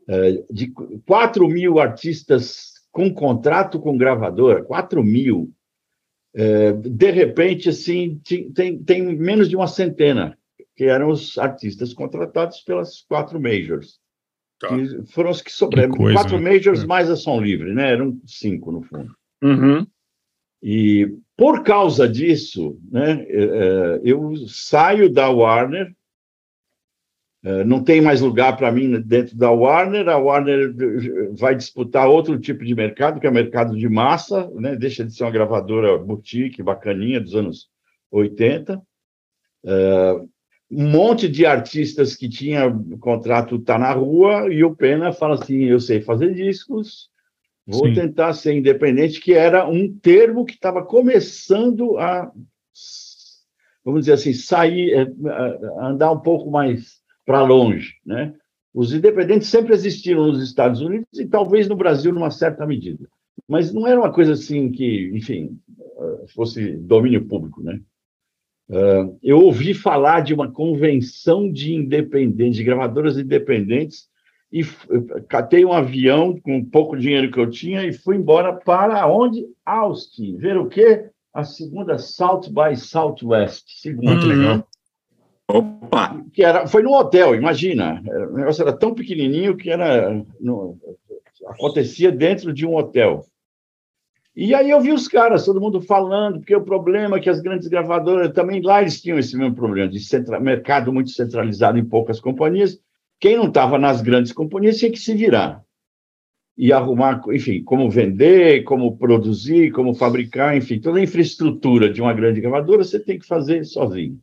É, de 4 mil artistas com contrato com gravadora, 4 mil, é, de repente, assim, tem, tem menos de uma centena, que eram os artistas contratados pelas quatro majors. Que foram os que sobraram. Quatro né? majors mais a Som Livre, né? Eram cinco, no fundo. Uhum. E por causa disso, né, eh, eh, eu saio da Warner, eh, não tem mais lugar para mim dentro da Warner, a Warner vai disputar outro tipo de mercado, que é o mercado de massa, né, deixa de ser uma gravadora boutique, bacaninha, dos anos 80. Eh, um monte de artistas que tinha contrato tá na rua, e o Pena fala assim, eu sei fazer discos, Vou Sim. tentar ser independente, que era um termo que estava começando a, vamos dizer assim, sair, a andar um pouco mais para longe, né? Os independentes sempre existiram nos Estados Unidos e talvez no Brasil numa certa medida, mas não era uma coisa assim que, enfim, fosse domínio público, né? Ah, eu ouvi falar de uma convenção de independentes, de gravadoras independentes, e f- catei um avião com o pouco dinheiro que eu tinha e fui embora para onde? Austin. Ver o quê? A segunda South by Southwest. Segunda. Muito legal. Opa! Que era, foi num hotel, imagina. Era- O negócio era tão pequenininho que era no- acontecia dentro de um hotel. E aí eu vi os caras, todo mundo falando, porque o problema é que as grandes gravadoras, também lá eles tinham esse mesmo problema, de centra- mercado muito centralizado em poucas companhias. Quem não estava nas grandes companhias tinha que se virar. E arrumar, enfim, como vender, como produzir, como fabricar, enfim, toda a infraestrutura de uma grande gravadora você tem que fazer sozinho.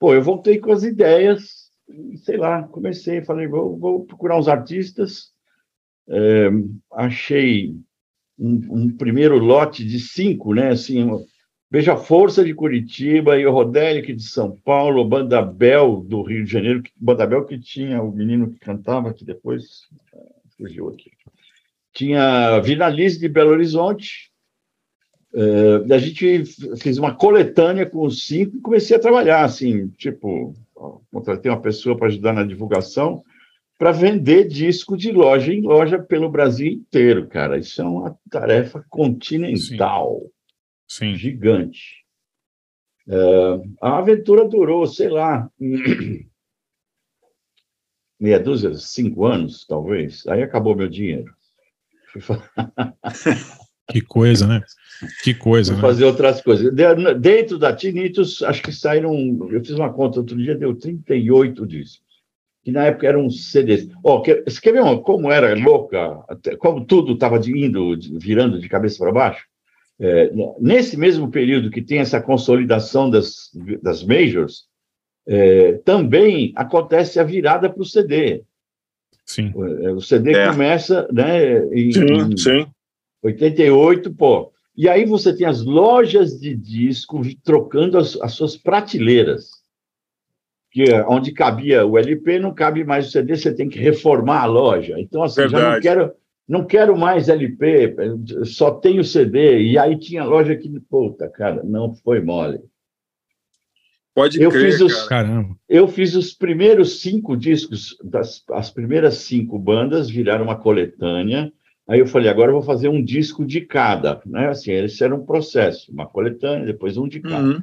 Pô, eu voltei com as ideias, sei lá, comecei, falei, vou, vou procurar uns artistas, é, achei um, um primeiro lote de cinco, né? Assim, o Beija Força de Curitiba e o Rodelic de São Paulo, o Banda Bel do Rio de Janeiro, que- Banda Bel que tinha o menino que cantava, que depois eh, fugiu aqui. Tinha Vinalize de Belo Horizonte. eh, a gente fez uma coletânea com os cinco e comecei a trabalhar, assim, tipo, contratei uma pessoa para ajudar na divulgação, para vender disco de loja em loja pelo Brasil inteiro, cara. Isso é uma tarefa continental, Sim. Gigante. É, a aventura durou, sei lá, meia dúzia, cinco anos, talvez. Aí acabou meu dinheiro. Que coisa, né? Que coisa, fui né? fazer outras coisas. De- Dentro da Tinitos, acho que saíram. Eu fiz uma conta outro dia, deu 38 discos. Que na época eram CDs. Ó, quer, você quer ver uma- como era louca, como tudo estava indo, virando de cabeça para baixo? É, nesse mesmo período que tem essa consolidação das, das majors, é, também acontece a virada para o CD. Sim. O, o CD É. começa né, em, Sim, em sim. 88, pô. E aí você tem as lojas de disco trocando as, as suas prateleiras. que onde cabia o LP, não cabe mais o CD, você tem que reformar a loja. Então, assim, já não Verdade. quero, não quero mais LP, só tenho CD. E aí tinha loja que, puta, cara, não foi mole. Pode Eu crer, fiz os- cara. Caramba. Eu fiz os primeiros cinco discos, das, as primeiras cinco bandas viraram uma coletânea. Aí eu falei, agora eu vou fazer um disco de cada, né? Assim, esse era um processo, uma coletânea, depois um de cada. Uhum.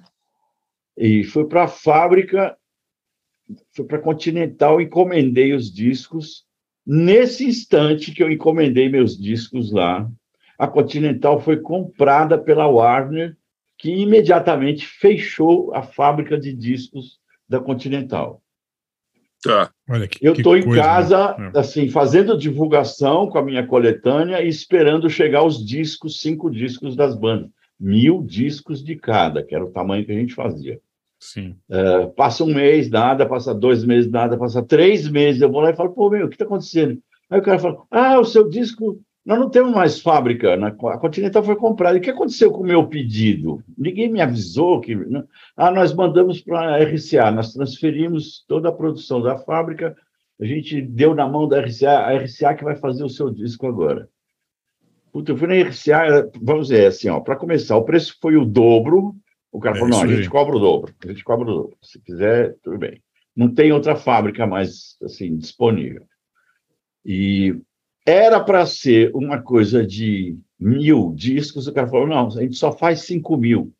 E fui para a fábrica, fui para a Continental, encomendei os discos. Nesse instante que eu encomendei meus discos lá, a Continental foi comprada pela Warner, que imediatamente fechou a fábrica de discos da Continental. Tá. Olha que Eu estou em coisa, casa, né? assim, fazendo divulgação com a minha coletânea e esperando chegar os discos, cinco discos das bandas. Mil discos de cada, que era o tamanho que a gente fazia. Sim. É, passa um mês, nada, passa dois meses, nada, passa três meses, eu vou lá e falo, pô, meu, o que está acontecendo? Aí o cara fala, ah, o seu disco, nós não temos mais fábrica, na, a Continental foi comprada. O que aconteceu com o meu pedido? Ninguém me avisou que... né? Ah, nós mandamos para a RCA, nós transferimos toda a produção da fábrica, a gente deu na mão da RCA, a RCA que vai fazer o seu disco agora. Puta, eu fui na RCA, vamos dizer assim, ó, para começar, o preço foi o dobro, o cara É falou, não, a aí. gente cobra o dobro, a gente cobra o dobro. Se quiser, tudo bem. Não tem outra fábrica mais, assim, disponível. E era para ser uma coisa de mil discos, o cara falou, não, a gente só faz cinco mil.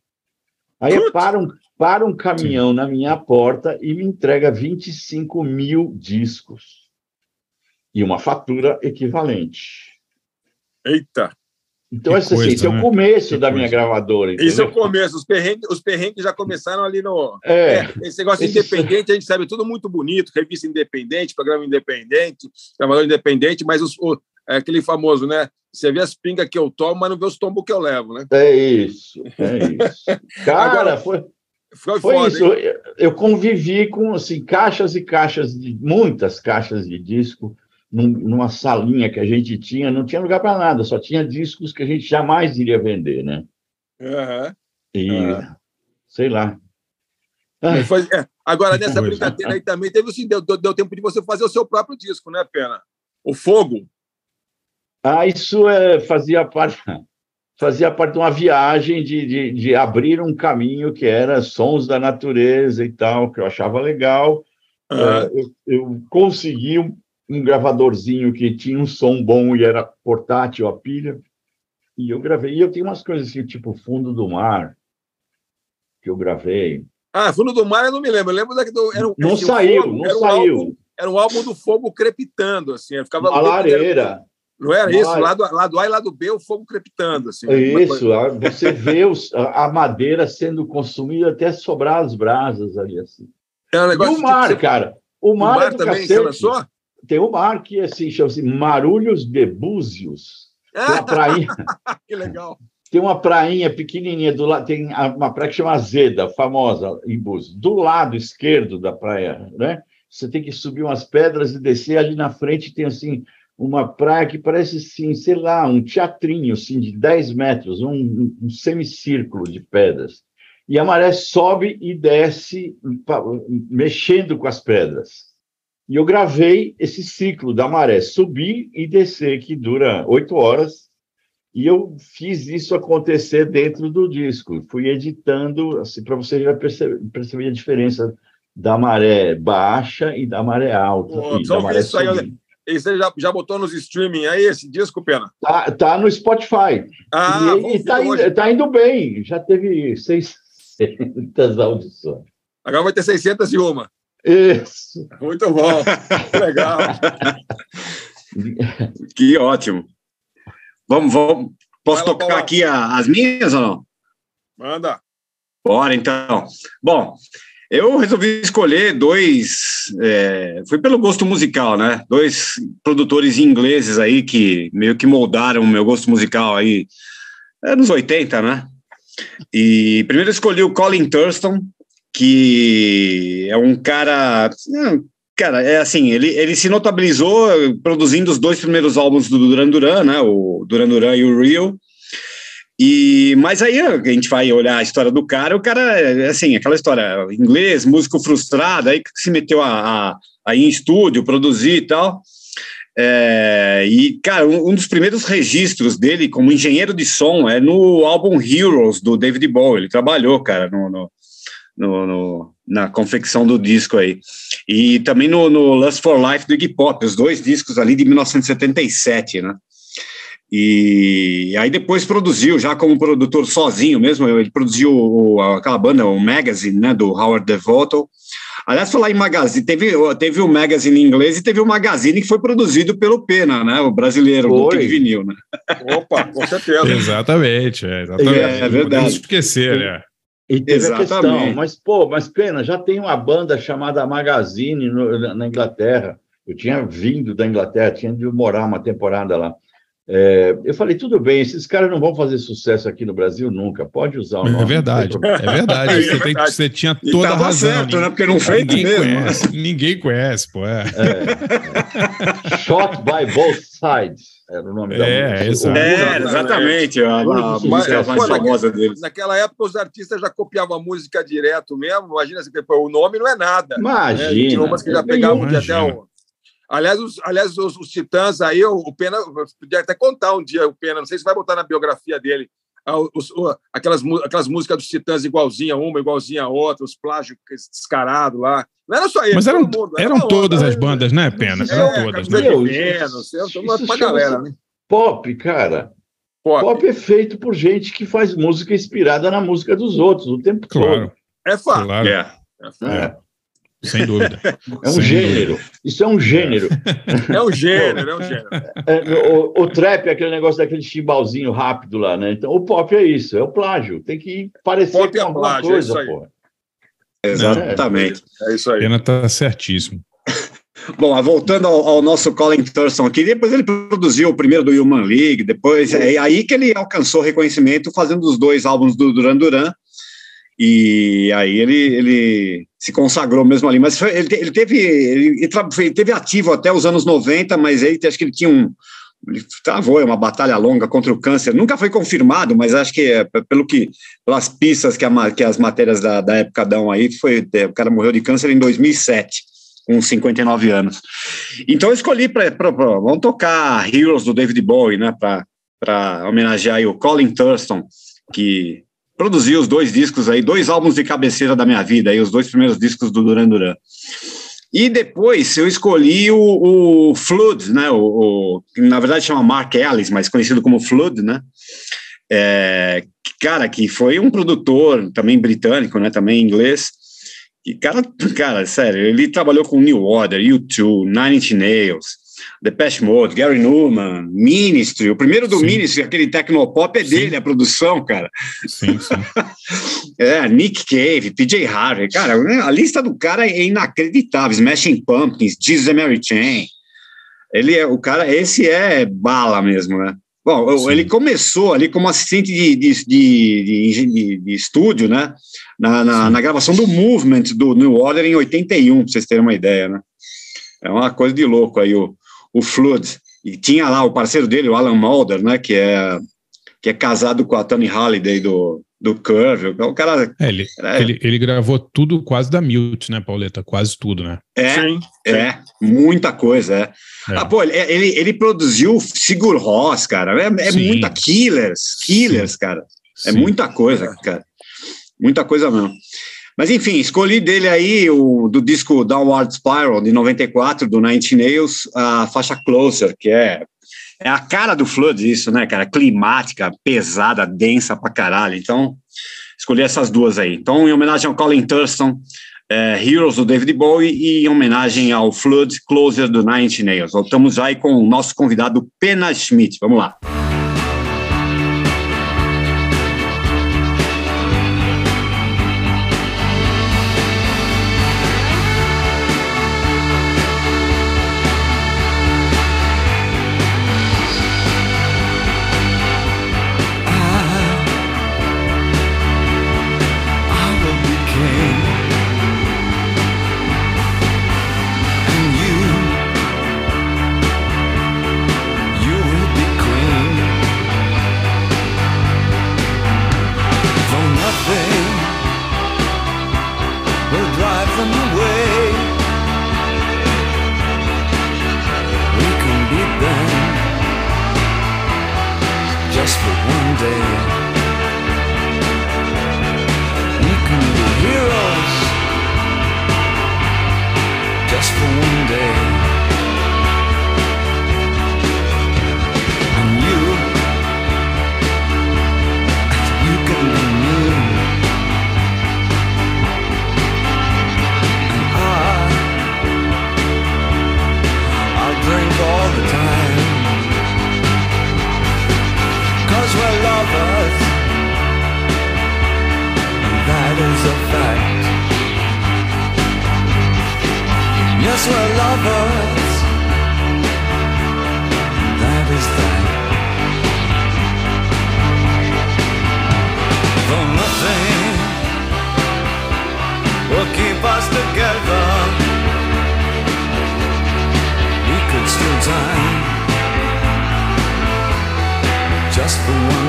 Aí para um, para um caminhão na minha porta e me entrega 25 mil discos. E uma fatura equivalente. Eita. Então, Que esse, assim, coisa, esse é o né? começo da minha gravadora. Isso é o entendeu? começo. Os perrengues, os perrengues já começaram ali no. É. esse negócio Esse- independente, a gente sabe, tudo muito bonito, revista independente, programa independente, gravador independente, mas os, o- é aquele famoso, né? Você vê as pingas que eu tomo, mas não vê os tombos que eu levo, né? É isso, é isso. Cara, Agora, foi, Foi, foi foda, isso. hein? Eu convivi com assim, caixas e caixas de muitas caixas de disco num- numa salinha que a gente tinha, não tinha lugar para nada, só tinha discos que a gente jamais iria vender, né? Aham. E Ah. sei lá. E foi- é, Agora, nessa brincadeira aí também teve assim, deu, deu, deu tempo de você fazer o seu próprio disco, né, Pena? O Fogo. Ah, isso é, fazia parte fazia parte de uma viagem de, de, de abrir um caminho que era sons da natureza e tal, que eu achava legal. Eh, eu, eu consegui um, um gravadorzinho que tinha um som bom e era portátil a pilha, e eu gravei. E eu tenho umas coisas assim, tipo Fundo do Mar, que eu gravei. Ah, Fundo do Mar eu não me lembro. Eu lembro daqui do. Era, um- Não assim, o saiu, Fogo não era um saiu. álbum- era um álbum do fogo crepitando, assim. Ficava Uma lareira. Não era Uma isso? Lado, lado A e lado B, o fogo crepitando. Assim, É Uma Isso, coisa- você vê os- a madeira sendo consumida até sobrar as brasas ali assim. É um e negócio o mar, tipo- cara. O mar, mar é também, cacete. você lançou? Tem o mar que assim, chama-se Marulhos de Búzios. Tem uma prainha, que legal. tem uma prainha pequenininha do lado, tem uma praia que chama Azeda, famosa em Búzios. Do lado esquerdo da praia, né? Você tem que subir umas pedras e descer ali na frente tem assim uma praia que parece assim, sei lá, um teatrinho assim de 10 metros, um, um semicírculo de pedras. E a maré sobe e desce mexendo com as pedras. E eu gravei esse ciclo da maré subir e descer, que dura oito horas, e eu fiz isso acontecer dentro do disco. Fui editando, assim, para você já perceber, perceber a diferença da maré baixa e da maré alta. Pô, e só da maré isso aí. E você já, já botou nos streaming aí esse disco, Pena? Tá, tá no Spotify. Ah, e e tá, indo, tá indo bem. Já teve 600 audições. Agora vai ter 601. Isso. Muito bom. Legal. Que ótimo. Vamos, vamos. Posso Vai tocar aqui a- as minhas ou não? Manda. Bora, então. Bom, eu resolvi escolher dois. é, foi pelo gosto musical, né? Dois produtores ingleses aí que meio que moldaram o meu gosto musical aí anos 80, né? E primeiro escolhi o Colin Thurston, que é um cara. é, Cara, é assim, ele, ele se notabilizou produzindo os dois primeiros álbuns do Duran Duran, né? O Duran Duran e o Real. E, mas aí a gente vai olhar a história do cara, o cara, assim, aquela história, inglês, músico frustrado, aí que se meteu a, a, a ir em estúdio, produzir e tal. É, e, cara, um, um dos primeiros registros dele como engenheiro de som é no álbum Heroes, do David Bowie. Ele trabalhou, cara, no, no, no- no- na confecção do disco aí. E também no, no Lust for Life do Iggy Pop, os dois discos ali de 1977, né? E aí depois produziu, já como produtor sozinho mesmo, ele produziu o- aquela banda, o Magazine, né, do Howard Devoto. Aliás, falar em Magazine, teve, teve o Magazine em inglês e teve o Magazine que foi produzido pelo Pena, né, o brasileiro, do Foi. Kid Vinil, né? Opa, com certeza. Exatamente, é, exatamente. É, é Não verdade. podemos esquecer, né? E teve a questão, Exatamente. mas, pô, mas pena, já tem uma banda chamada Magazine no- na Inglaterra. Eu tinha vindo da Inglaterra, tinha de morar uma temporada lá. É, eu falei, tudo bem, esses caras não vão fazer sucesso aqui no Brasil nunca, pode usar o nome. É verdade, é verdade. É Você, tem- você tinha toda a razão. certo, né? Porque não fez ninguém mesmo. Conhece, ninguém conhece, pô. É. Shot by Both Sides era o nome da É, música. exato. É, exatamente, a, a música é, mais famosa deles. Naquela época, os artistas já copiavam a música direto mesmo. Imagina, assim, o nome não é nada. Imagina. É, tinha umas que já é pegavam de até o. Aliás, os, aliás os, os Titãs aí, o, o Pena, eu podia até contar um dia o Pena, não sei se vai botar na biografia dele, ah, os- o- aquelas, aquelas músicas dos Titãs igualzinha uma, igualzinha a outra, os plágios descarados lá. Não era só ele, Mas eram, todo mundo. era eram uma todas onda, as bandas, né, Pena? É, Eram todas, né? Meu, Vênus, isso- eu tô uma, isso galera, né? Pop, cara. Pop. Pop é feito por gente que faz música inspirada na música dos outros o tempo Claro, É fato. claro, É. todo. É, sem dúvida. é um Sem gênero. Isso é um gênero. É um gênero, é um gênero. É, o, o trap é aquele negócio daquele chimbalzinho rápido lá, né? Então o pop é isso, é o plágio. Tem que parecer Pop com é alguma plágio, é coisa, porra. Exatamente. É isso aí. Pena tá certíssimo. Bom, voltando ao, ao nosso Colin Thurston aqui, depois ele produziu o primeiro do Human League, depois é aí que ele alcançou reconhecimento fazendo os dois álbuns do Duran Duran, e aí ele, ele se consagrou mesmo ali, mas foi- ele, ele teve ele, ele ele teve ativo até os anos 90, mas aí acho que ele tinha um ele travou uma batalha longa contra o câncer, nunca foi confirmado, mas acho que é, pelo que pelas pistas que, a que as matérias da, da época dão aí, foi é, o cara morreu de câncer em 2007 com 59 anos. Então eu escolhi para vamos tocar Heroes do David Bowie, né, para homenagear o Colin Thurston, que produziu os dois discos aí, dois álbuns de cabeceira da minha vida, aí os dois primeiros discos do Duran Duran. E depois eu escolhi o, o Flood, né, o, o- que na verdade chama Mark Ellis, mas conhecido como Flood, né, é, cara, que foi um produtor também britânico, né, também inglês, e cara, cara, sério, ele trabalhou com New Order, U2, Nine Inch Nails, Depeche Mode, Gary Newman, Ministry, o primeiro do Sim. Ministry, aquele Tecnopop é Sim. dele, a produção, cara. Sim, sim. É, Nick Cave, PJ Harvey, cara, a lista do cara é inacreditável, Smashing Pumpkins, Jesus and Mary Chain, ele é, o cara, esse é bala mesmo, né? Bom, Sim. ele começou ali como assistente de, de, de, de, de- estúdio, né? Na, na, na gravação do Movement do New Order em 81, para vocês terem uma ideia, né? É uma coisa de louco aí, o, o Flood. E tinha lá o parceiro dele, o Alan Mulder, né? Que é, que é casado com a Tony Halliday do, do Curve. O cara É, ele, É. ele, ele gravou tudo quase da Mute, né, Pauleta? Quase tudo, né? é, Sim. é, muita coisa, é. É. Ah, pô, ele, ele, ele produziu Sigur Rós, cara. É, é Sim. muita Killers, Killers, cara. É Sim. muita coisa, cara. Muita coisa mesmo. Mas enfim, escolhi dele aí o do disco Downward Spiral de 94 do Nine Inch Nails, a faixa Closer, que é é a cara do Flood isso, né, cara? Climática, pesada, densa pra caralho. Então, escolhi essas duas aí. Então, em homenagem ao Colin Thurston, é, Heroes do David Bowie e em homenagem ao Flood Closer do Nine Inch Nails. Voltamos aí com o nosso convidado Pena Schmidt. Vamos lá. the one.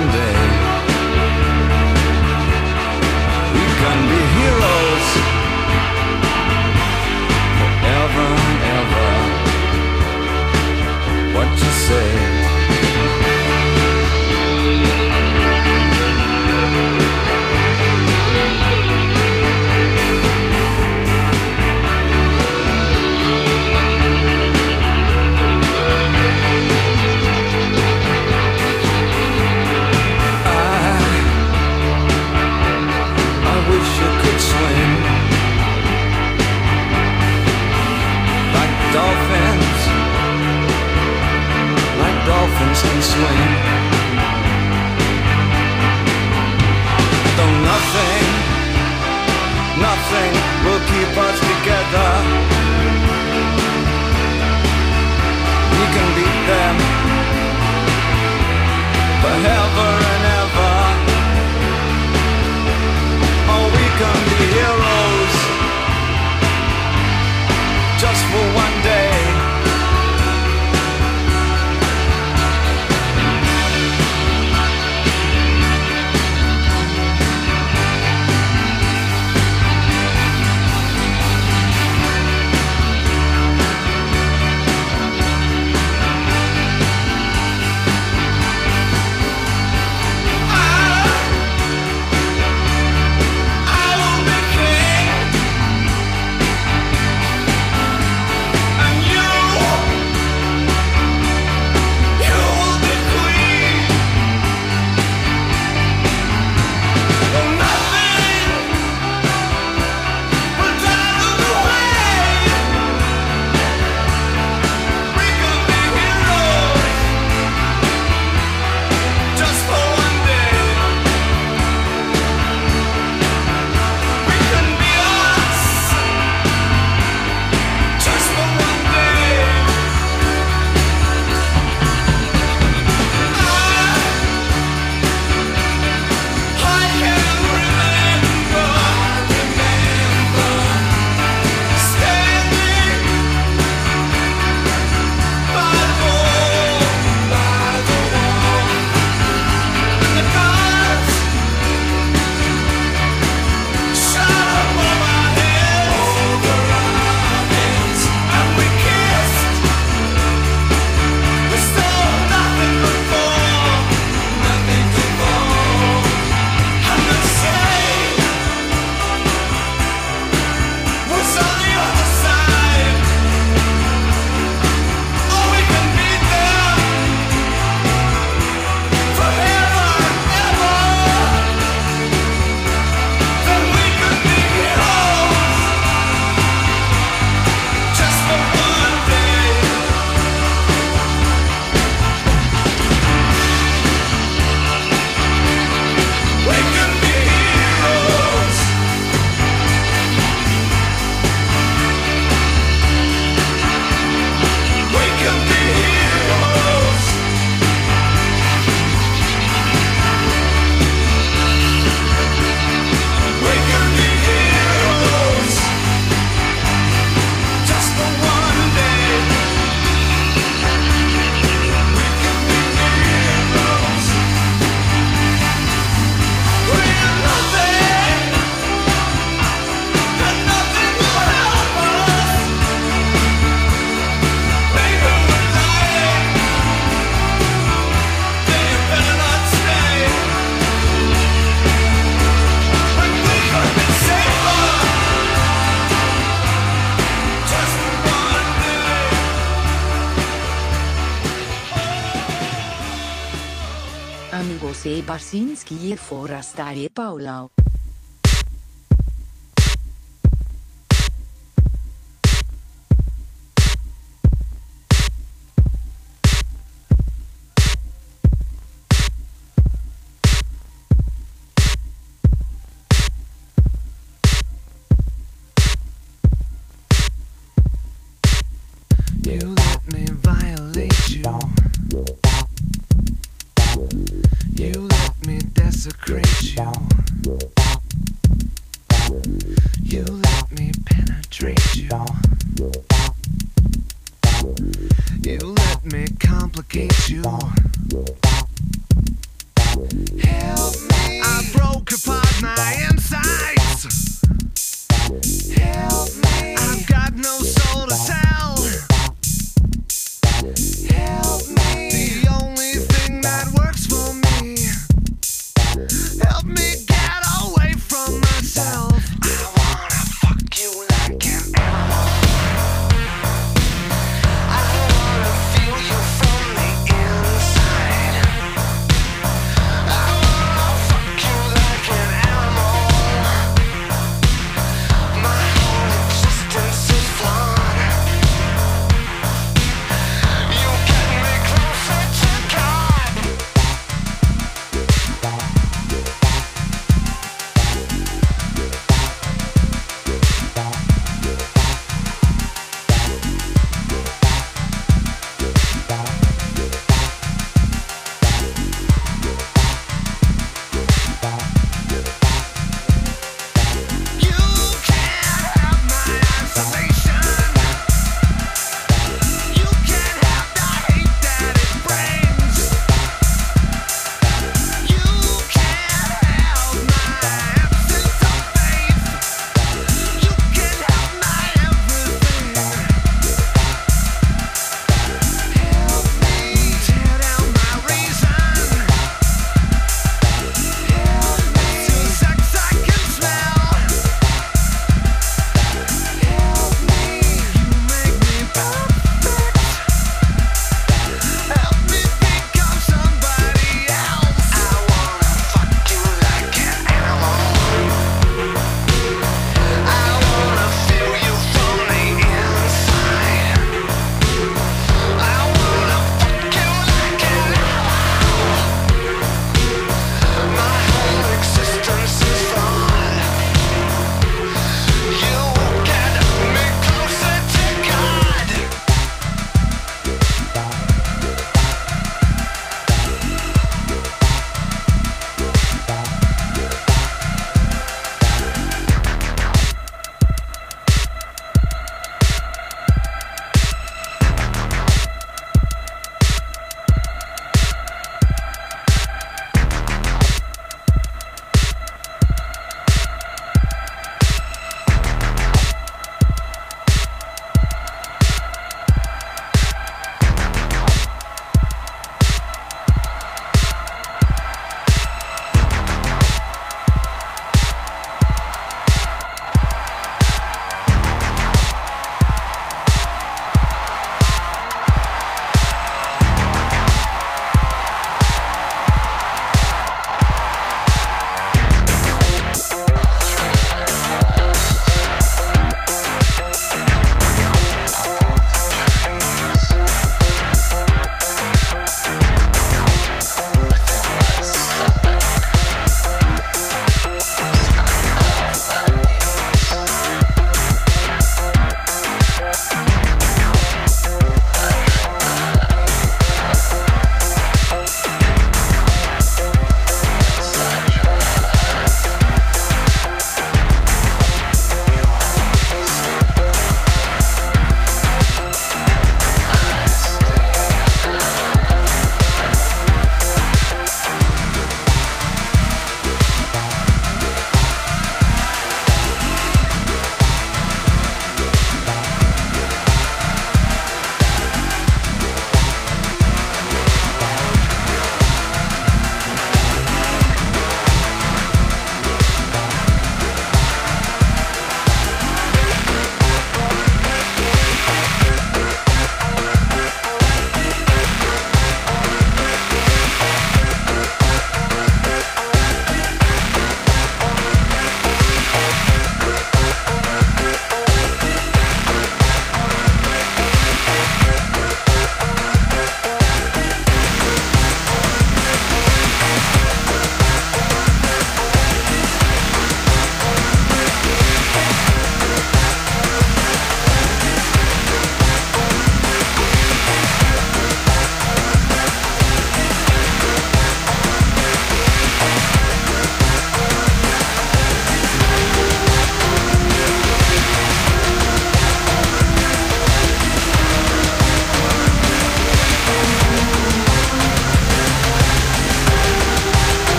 Barsinski e Forastare Paulo.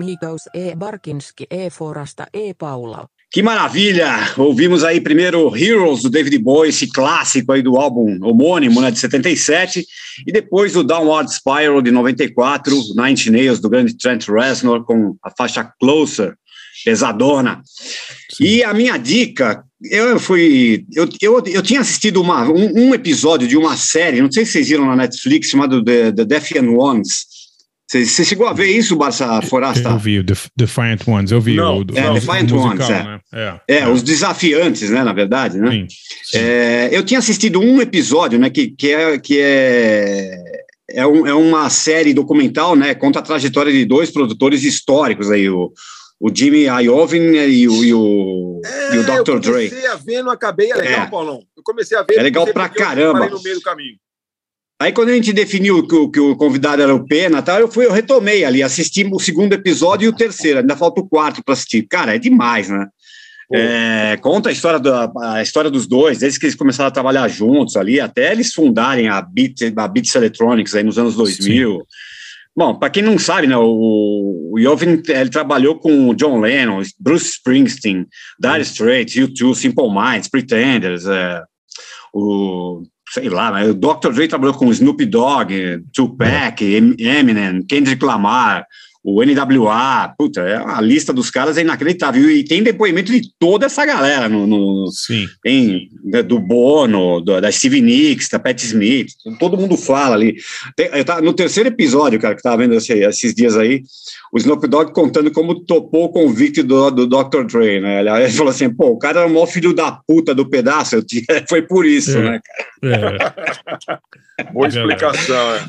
Amigos e Barkinski e Forasta e Paula. Que maravilha! Ouvimos aí primeiro Heroes do David Bowie, esse clássico aí do álbum homônimo, né, de 77, e depois o Downward Spiral de 94, Nine Nails do grande Trent Reznor com a faixa Closer, pesadona. E a minha dica, eu fui, eu, eu, eu tinha assistido uma, um, um episódio de uma série, não sei se vocês viram na Netflix, chamado The, The Defiant Ones. Você, chegou a ver isso, Barça Forasta? Eu vi o Def- Defiant Ones, eu vi Não, o, é, o Defiant musical, Ones, é. né? É. É, os desafiantes, né, na verdade, né? É, eu tinha assistido um episódio, né, que, que é que é é, um- é uma série documental, né, conta a trajetória de dois produtores históricos aí, o, o Jimmy Iovine e o, e o, e o É, Dr. eu Dre. comecei a ver, não acabei, é legal, É. Paulão. Eu comecei a ver. É legal não pra eu caramba. parei no meio do caminho. Aí quando a gente definiu que o, que o convidado era o Pena, tá, eu fui, eu retomei ali, assisti o segundo episódio e o terceiro, ainda falta o quarto para assistir. Cara, é demais, né? É, conta a história, da, a história dos dois, desde que eles começaram a trabalhar juntos ali, até eles fundarem a, Beat, a Beats Electronics aí nos anos 2000. Bom, para quem não sabe, né, o, o Jovin, ele trabalhou com o John Lennon, Bruce Springsteen, Dire Straits, U2, Simple Minds, Pretenders, é, o sei lá, né, o Dr. Dre trabalhou com Snoop Dogg, Tupac, Em- Eminem, Kendrick Lamar, o NWA, puta, é, a lista dos caras é inacreditável. E tem depoimento de toda essa galera no. no Sim. Tem né, do Bono, do- da Stevie Nicks, da Pat Smith, todo mundo fala ali. Tem- eu tava- no terceiro episódio, cara, que tava vendo esse- esses dias aí, o Snoop Dogg contando como topou o convite do, do Dr. Dre, né? Ele, ele falou assim, pô, o cara era o maior filho da puta do pedaço, eu tinha- foi por isso, É. né, cara? Boa explicação, é.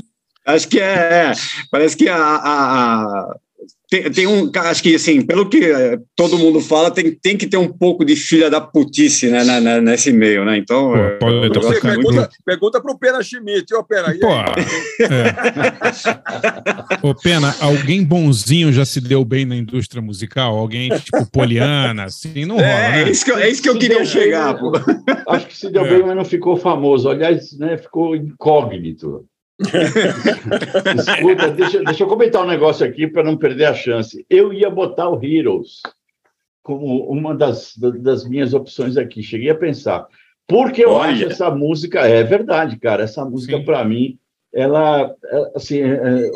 Acho que é, é, parece que a, a- a- tem, tem um, acho que assim, pelo que eh, todo mundo fala, tem, tem que ter um pouco de filha da putice, né, na- na- nesse meio, né? Então, é, pode- o negócio Você é muito- pergunta, pergunta pro Pena Schmidt, ô Pena. Pô, Ô, Pena, alguém bonzinho já se deu bem na indústria musical? Alguém tipo Poliana, assim? Não rola, É, né? é isso que eu, é isso que eu queria chegar, bem, pô. Acho que se deu É. bem, mas não ficou famoso. Aliás, né, ficou incógnito. Escuta, deixa, deixa eu comentar um negócio aqui para não perder a chance. Eu ia botar o Heroes como uma das, das minhas opções aqui. Cheguei a pensar. Porque eu Olha. acho essa música, é verdade, cara. Essa música, para mim, ela, é, assim, é, é,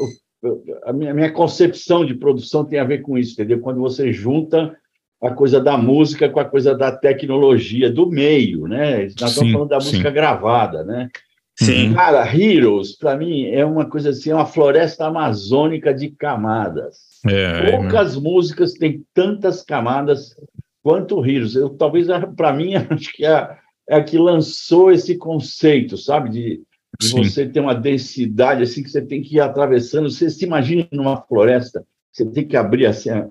a minha, minha concepção de produção tem a ver com isso, entendeu? Quando você junta a coisa da música com a coisa da tecnologia, do meio, né? Nós Sim, estamos falando da sim. música gravada, né? Sim. Cara, Heroes, para mim, é uma coisa assim, é uma floresta amazônica de camadas. É, Poucas músicas têm tantas camadas quanto Heroes. Eu, talvez, para mim, acho que é a, é a que lançou esse conceito, sabe? De, de você ter uma densidade assim que você tem que ir atravessando. Você se imagina numa floresta, você tem que abrir assim, a,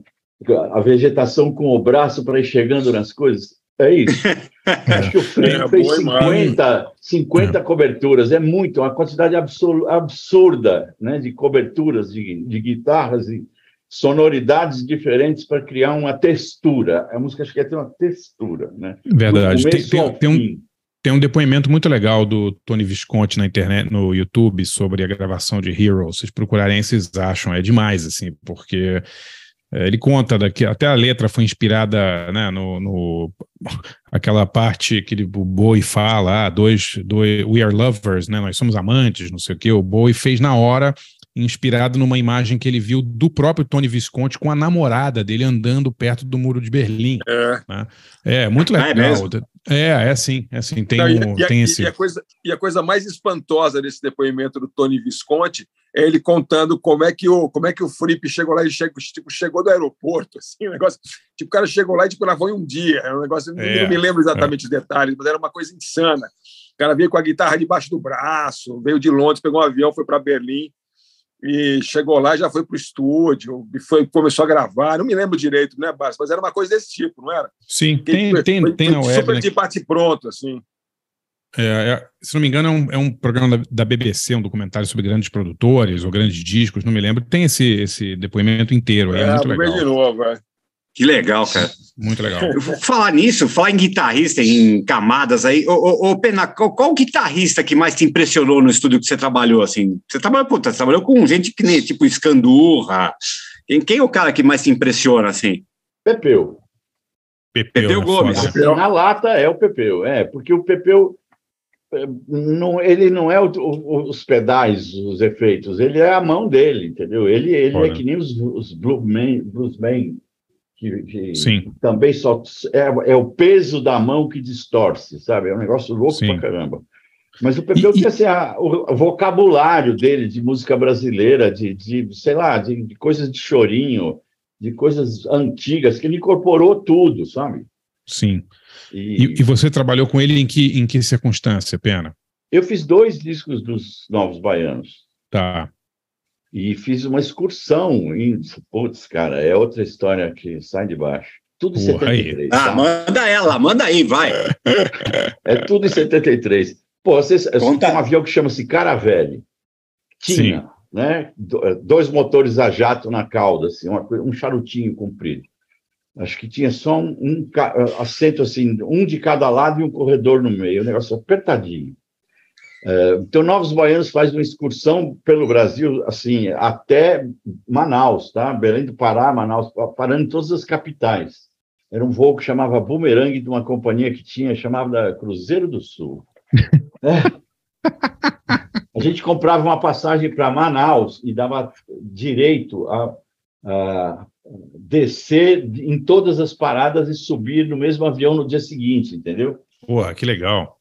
a vegetação com o braço para ir chegando nas coisas. É isso. Acho que o Frank É, fez boa imagem. 50, 50 coberturas, é muito, uma quantidade absur- absurda né, de coberturas de, de guitarras e sonoridades diferentes para criar uma textura. A música acho que é ter uma textura. Né? Verdade. Tem, tem- tem um, tem um depoimento muito legal do Tony Visconti na internet, no YouTube, sobre a gravação de Heroes. Vocês procurarem, vocês acham. É demais, assim, porque é, ele conta daqui, até a letra foi inspirada né, no, no- aquela parte que ele, o Bowie fala, ah, dois, dois, we are lovers, né, nós somos amantes, não sei o quê. O Bowie fez na hora, inspirado numa imagem que ele viu do próprio Tony Visconti com a namorada dele andando perto do muro de Berlim. É. né? É, muito Ah, é legal. mesmo? É, é assim, é assim, tem, Não, e- um, e, a- tem e esse. a coisa, e a coisa mais espantosa desse depoimento do Tony Visconti é ele contando como é que o, como é que o Fripp chegou lá e chegou, tipo, chegou do aeroporto, assim, um negócio. Tipo, o cara chegou lá e tipo, gravou em um dia. Era um negócio, É, não me lembro exatamente os detalhes, mas era uma coisa insana. O cara veio com a guitarra debaixo do braço, veio de Londres, pegou um avião, foi para Berlim e chegou lá, já foi para o estúdio, e foi, começou a gravar. Não me lembro direito, né, Bas? Mas era uma coisa desse tipo, não era? Sim, Que tem, foi- tem, foi- tem foi na web. Super né, de bate pronto, assim. É, é, se não me engano, é um, é um programa da, da BBC, um documentário sobre grandes produtores ou grandes discos, não me lembro. Tem esse, esse depoimento inteiro aí, é, muito legal. de novo, é. Que legal, cara. Muito legal. Eu vou falar nisso, falar em guitarrista, em camadas aí. Ô, ô, ô, Pena, qual, qual guitarrista que mais te impressionou no estúdio que você trabalhou, assim? Você trabalhou, puta, você trabalhou com gente que nem, tipo, Escandurra, Quem, quem é o cara que mais te impressiona, assim? Pepeu. Pepeu, Pepeu né? Gomes. Assim, na lata é o Pepeu, é, porque o Pepeu eh, não, ele não é o- o- os pedais, os efeitos, ele é a mão dele, entendeu? Ele, ele é que nem os, os bluesmen, bluesmen que, que Sim. também só é, é o peso da mão que distorce, sabe? É um negócio louco Sim. pra caramba. Mas o Pepeu tinha assim, a- o, o vocabulário dele de música brasileira, de, de sei lá, de, de coisas de chorinho, de coisas antigas, que ele incorporou tudo, sabe? Sim. E, E, e você trabalhou com ele em que, em que circunstância, Pena? eu fiz dois discos dos Novos Baianos Tá. E fiz uma excursão em. Putz, cara, é outra história que sai de baixo. Tudo em Porra, aí. 73. Ah, tá? manda ela, manda aí, vai. É tudo em 73. Pô, vocês, Conta. tem um avião que chama-se Caravelle. Tinha, né? do- Dois motores a jato na cauda, assim, uma um charutinho comprido. Acho que tinha só um, um ca- assento assim, um de cada lado e um corredor no meio, um negócio apertadinho. É, então, Novos Baianos faz uma excursão pelo Brasil, assim, até Manaus, tá? Belém do Pará, Manaus, parando em todas as capitais. Era um voo que chamava Boomerang, de uma companhia que tinha, chamava da Cruzeiro do Sul. É. A gente comprava uma passagem para Manaus e dava direito a, a descer em todas as paradas e subir no mesmo avião no dia seguinte, entendeu? Porra, que legal.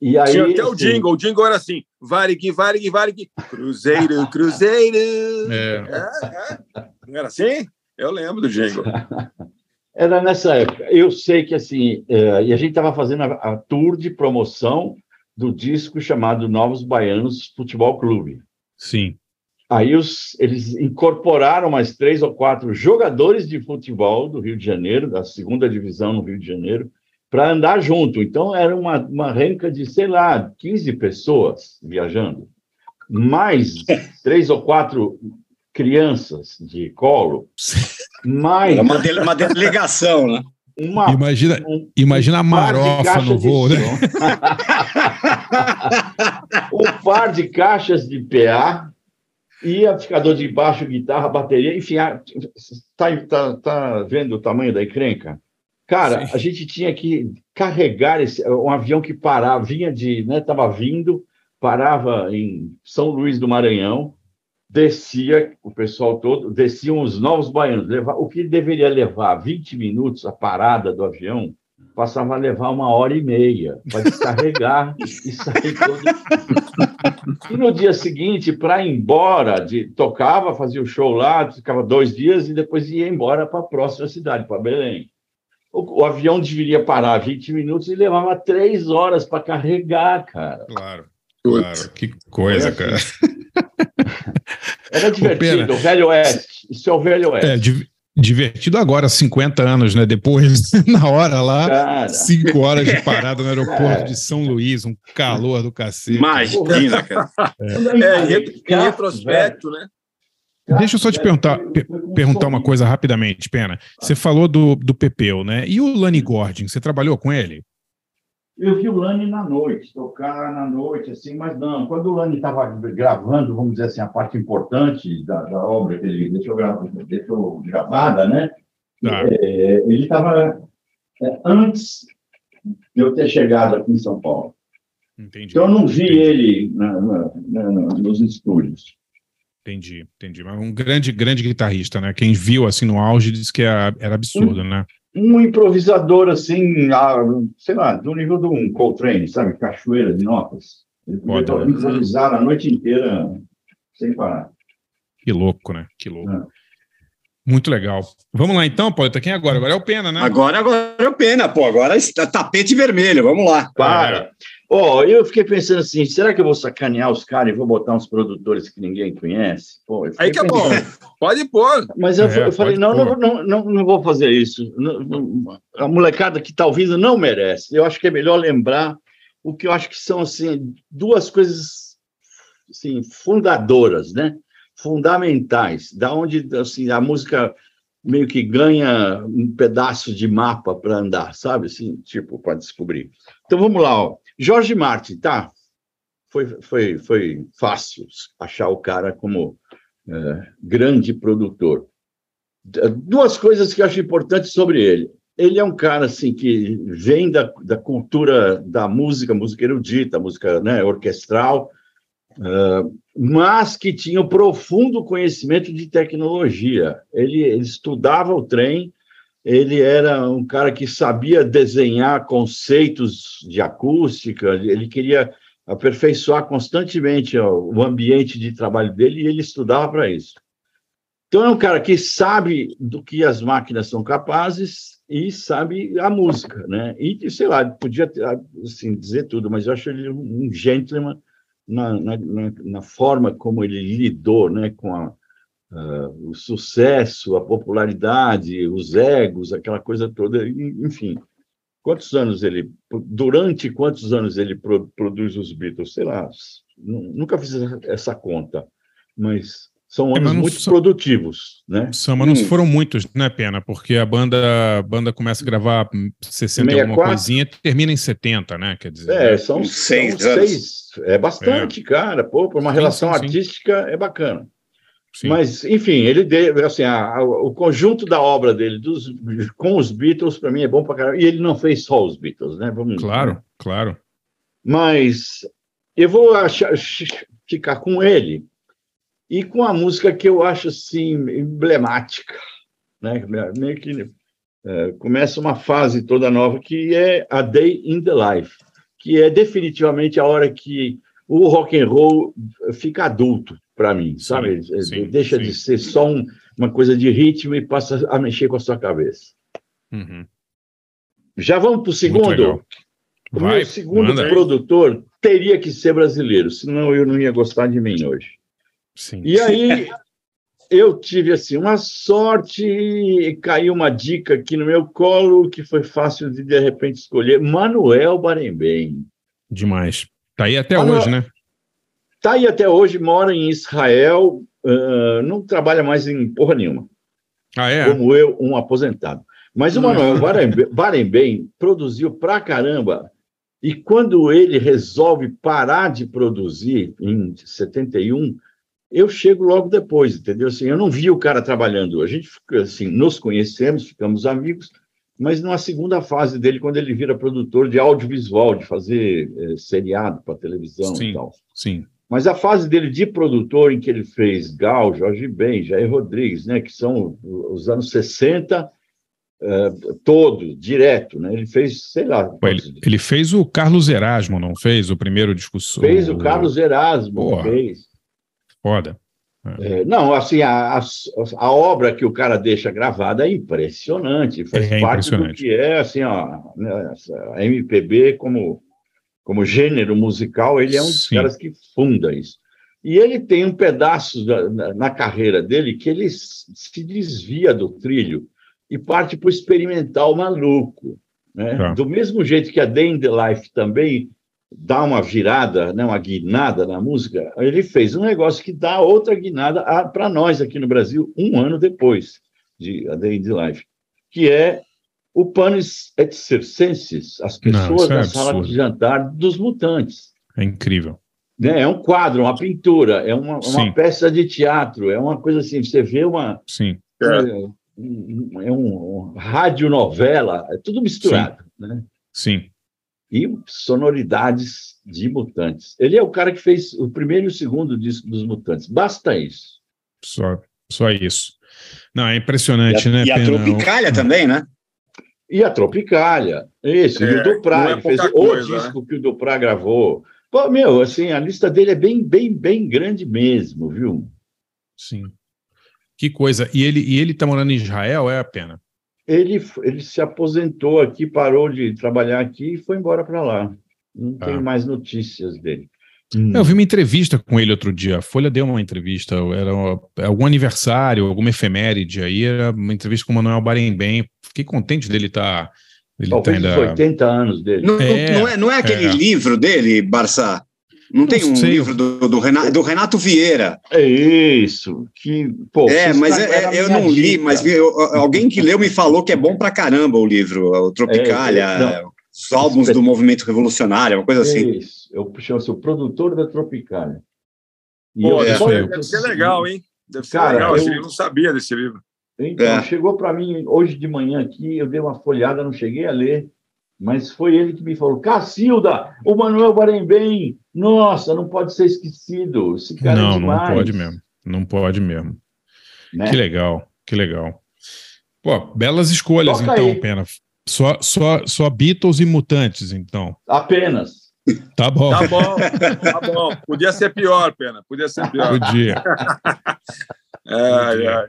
E aí, Tinha até o assim, jingle. O jingle era assim: Varig, Varig, Varig, Cruzeiro, Cruzeiro. É. É, é. Não era assim? Eu lembro do jingle. Era nessa época. Eu sei que assim, eh, e a gente estava fazendo a, a tour de promoção do disco chamado Novos Baianos Futebol Clube. Sim. Aí os, eles incorporaram mais três ou quatro jogadores de futebol do Rio de Janeiro, da segunda divisão no Rio de Janeiro, para andar junto. Então era uma, uma renca de, sei lá, 15 pessoas viajando, mais três ou quatro crianças de colo, mais É uma, dele- uma delegação, né? uma Imagina, um- imagina a um marofa no voo, né? um par de caixas de PA e amplificador de baixo, guitarra, bateria, enfim, a- tá, tá, tá vendo o tamanho da encrenca? Cara, Sim. a gente tinha que carregar esse, um avião que parava, vinha de, né, estava vindo, parava em São Luís do Maranhão, descia o pessoal todo, desciam os novos baianos, leva, o que deveria levar 20 minutos a parada do avião, passava a levar uma hora e meia para descarregar e sair todo. E no dia seguinte, para ir embora, de, tocava, fazia o show lá, ficava dois dias e depois ia embora para a próxima cidade, para Belém. O, o avião deveria parar 20 minutos e levava três horas para carregar, cara. Claro. Claro, que coisa, cara. Era divertido, o Velho Oeste. Isso é o Velho Oeste. É, di- divertido agora, 50 anos, né? Depois, na hora lá, Cara. cinco horas de parada no aeroporto É. de São Luís, um calor do cacete. Imagina, cara. É, em re- em retrospecto, né? Deixa eu só te perguntar, pe- perguntar uma coisa rapidamente, Pena. Você falou do, do Pepeu, né? E o Lani Gordon, você trabalhou com ele? Eu vi o Lani na noite, tocar na noite, assim, mas não. Quando o Lani estava gravando, vamos dizer assim, a parte importante da, da obra que ele deixou, deixou gravada, né? Tá. É, ele estava é, antes de eu ter chegado aqui em São Paulo. Entendi. Então eu não vi ele na- na- na- na- nos estúdios. Entendi, entendi. Mas um grande, grande guitarrista, né? Quem viu assim no auge disse que era, era absurdo, né? Um improvisador, assim, ah, sei lá, do nível de um Coltrane, sabe? Cachoeira de notas. Ele podia né? improvisar a noite inteira sem parar. Que louco, né? Que louco. É. Muito legal. Vamos lá então, Pauleta. Quem é agora? Agora é o Pena, né? Agora, agora é o pena, pô. Agora está tapete vermelho. Vamos lá. Para. Ó, eu fiquei pensando assim, será que eu vou sacanear os caras e vou botar uns produtores que ninguém conhece? Pô, Aí que é bom. pensando. Pode pôr. Mas eu, É, eu falei, não, não, não, não, não vou fazer isso. A molecada que está ouvindo não merece. Eu acho que é melhor lembrar o que eu acho que são assim duas coisas assim, fundadoras, né? Fundamentais, da onde assim a música meio que ganha um pedaço de mapa para andar, sabe? Assim, tipo, para descobrir. Então vamos lá, ó. Jorge Martin, tá? Foi, foi, foi fácil achar o cara como é, grande produtor. Duas coisas que eu acho importantes sobre ele. Ele é um cara assim que vem da, da cultura da música, música erudita, música né, orquestral, ah, mas que tinha um profundo conhecimento de tecnologia. Ele, ele estudava o trem, ele era um cara que sabia desenhar conceitos de acústica, ele queria aperfeiçoar constantemente o ambiente de trabalho dele e ele estudava para isso. Então é um cara que sabe do que as máquinas são capazes e sabe a música, né? E sei lá, podia assim, dizer tudo, mas eu acho ele um gentleman na, na, na forma como ele lidou, né, com a, ah, o sucesso, a popularidade, os egos, aquela coisa toda, enfim. Quantos anos ele, durante quantos anos ele pro- produz os Beatles? Sei lá, nu- nunca fiz essa- conta, mas são É, anos muito são- produtivos, né? São, mas não foram muitos, né, Pena? Porque a banda, a banda começa a gravar 60 e alguma 64. coisinha e termina em 70, né? Quer dizer. É, são Seis são anos. seis. É bastante, cara. Pô, para uma Sim, relação sim, sim. artística é bacana. Sim. Mas, enfim, ele deu, assim, a- a- o conjunto da obra dele dos, com os Beatles, para mim, é bom para caramba. E ele não fez só os Beatles, né? Vamos, Claro, claro. Mas eu vou achar- ficar com ele e com a música que eu acho assim emblemática, né? Meio que é, começa uma fase toda nova que é a Day in the Life, que é definitivamente a hora que o rock and roll fica adulto para mim, sabe? É, sim, Deixa sim. de ser só um- uma coisa de ritmo e passa a mexer com a sua cabeça. Uhum. Já vamos para o segundo? O Vai, meu segundo manda produtor teria que ser brasileiro, senão eu não ia gostar de mim hoje. Sim. E aí eu tive assim uma sorte, e caiu uma dica aqui no meu colo que foi fácil de de repente escolher, Manuel Barembem. Demais. Tá aí até hoje, né? Tá aí até hoje, mora em Israel, ah, não trabalha mais em porra nenhuma. Ah, é? como eu, um aposentado. Mas o Manuel Barembe- Barembem produziu pra caramba. E quando ele resolve parar de produzir, em 71, eu chego logo depois, entendeu? Assim, eu não vi o cara trabalhando. A gente fica assim, nos conhecemos, ficamos amigos, mas numa segunda fase dele, quando ele vira produtor de audiovisual, de fazer eh, seriado para televisão Sim. e tal. Sim. Mas a fase dele de produtor, em que ele fez Gal, Jorge Ben, Jair Rodrigues, né, que são os anos 60, eh, todo, direto, né? Ele fez, sei lá, Pô, Ele, ele fez o Carlos Erasmo, não fez? O primeiro discurso. fez o Carlos Erasmo, Porra. fez. Foda. É, não, assim, a, a, a obra que o cara deixa gravada é impressionante, faz É parte do impressionante. que é, assim, ó, né, a MPB como, como gênero musical, ele é um dos Sim. caras que funda isso. E ele tem um pedaço da- na, na carreira dele que ele se desvia do trilho e parte para o experimental maluco. Né? Tá. Do mesmo jeito que a Day in the Life também dá uma virada, né, uma guinada na música, ele fez um negócio que dá outra guinada para nós aqui no Brasil um ano depois de A Day in the Life, que é o Panis et Circenses, as Não, pessoas isso é na sala absurdo. de jantar dos mutantes. É incrível. Né? É um quadro, uma pintura, é uma, uma Sim. peça de teatro, é uma coisa assim, você vê uma... Sim. É, um, é um, um radionovela, é tudo misturado, né? Sim. e sonoridades de Mutantes. Ele é o cara que fez o primeiro e o segundo disco dos Mutantes. Basta isso. Só, só isso. Não, é impressionante, e a, né? e a Pena? Tropicália também, né? E a Tropicália. Isso, e É, o Duprá, é ele fez pouca o coisa, disco que o Duprá gravou. Pô, meu, assim, a lista dele é bem, bem, bem grande mesmo, viu? Sim. Que coisa. E ele, e ele tá morando em Israel, é a pena. Ele, ele se aposentou aqui, parou de trabalhar aqui e foi embora para lá. Não Ah. tenho mais notícias dele. Eu vi uma entrevista com ele outro dia. A Folha deu uma entrevista. Era uma- algum aniversário, alguma efeméride aí. Era uma entrevista com o Manuel Barembem. Fiquei contente dele estar. ele tá Talvez os ainda. 80 anos dele. Não É, não é, não é aquele é. livro dele, Barça? Não, tem um sei. livro do, do, Renato, do Renato Vieira. É isso. Que, pô, é, mas estragaram é- eu não li, dica. mas eu- alguém que leu me falou que é bom pra caramba o livro, o Tropicália, É, é, não. Os álbuns do movimento revolucionário, uma coisa assim. Isso. Eu chamo-se o produtor da Tropicália. E Pô, eu é, deve, eu. ser legal, hein? Deve ser Cara, legal. eu- Esse livro, eu não sabia desse livro. Então, É. chegou para mim hoje de manhã aqui, eu dei uma folhada, não cheguei a ler, mas foi ele que me falou: Cacilda, o Manuel Barembem, nossa, não pode ser esquecido. Esse cara é Não, não demais. pode mesmo. Não pode mesmo. Né? Que legal, que legal. Pô, belas escolhas, Toca então, aí. Pena. Só, só, só Beatles e Mutantes, então. Apenas. Tá bom. Tá bom, tá bom. Podia ser pior, Pena. Podia ser pior. Podia. Ai, ai.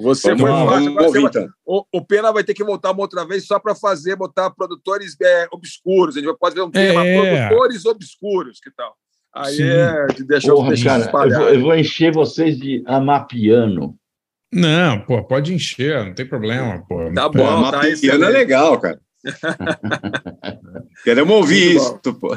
Você foi fácil. você vai- então. o, o Pena vai ter que voltar uma outra vez só para fazer, botar produtores é, obscuros. A gente pode ver um tema, É. produtores obscuros, que tal? Aí Sim. é de deixar Porra, deixa cara, eu vou, eu vou encher vocês de amapiano. Não, pô, pode encher, não tem problema, pô. Tá bom, Uma tá piano é legal, cara. Queremos ouvir isso, pô.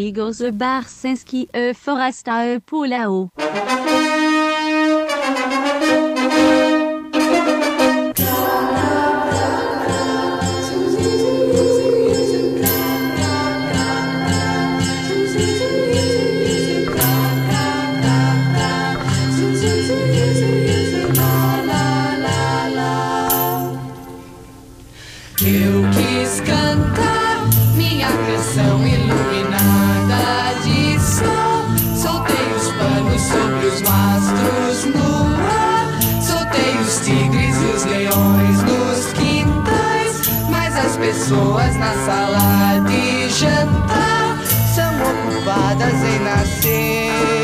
Amigos Barsinski e Foresta e Polao. Pessoas na sala de jantar são ocupadas em nascer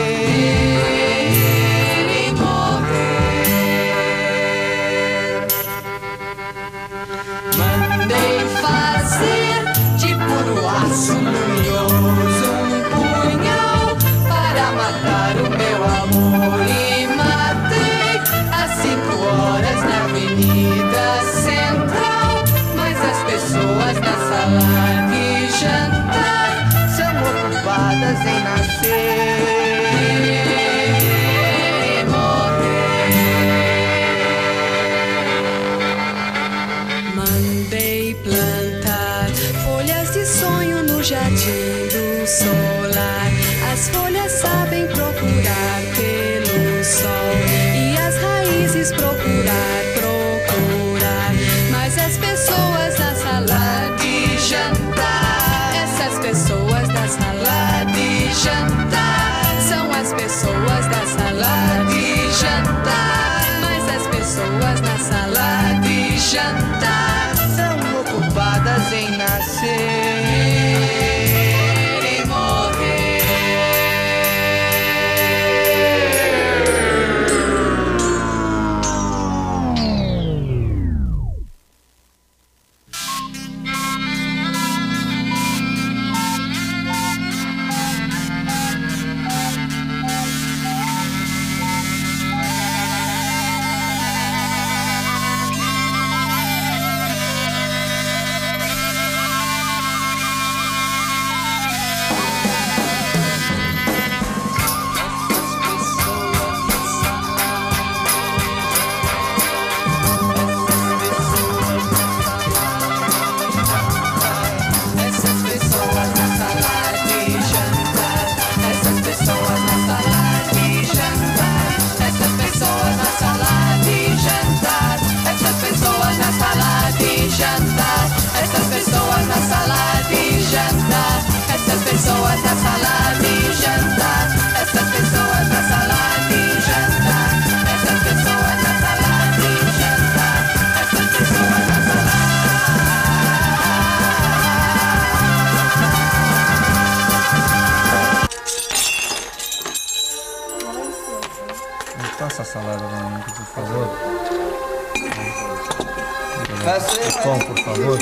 O pão, por favor.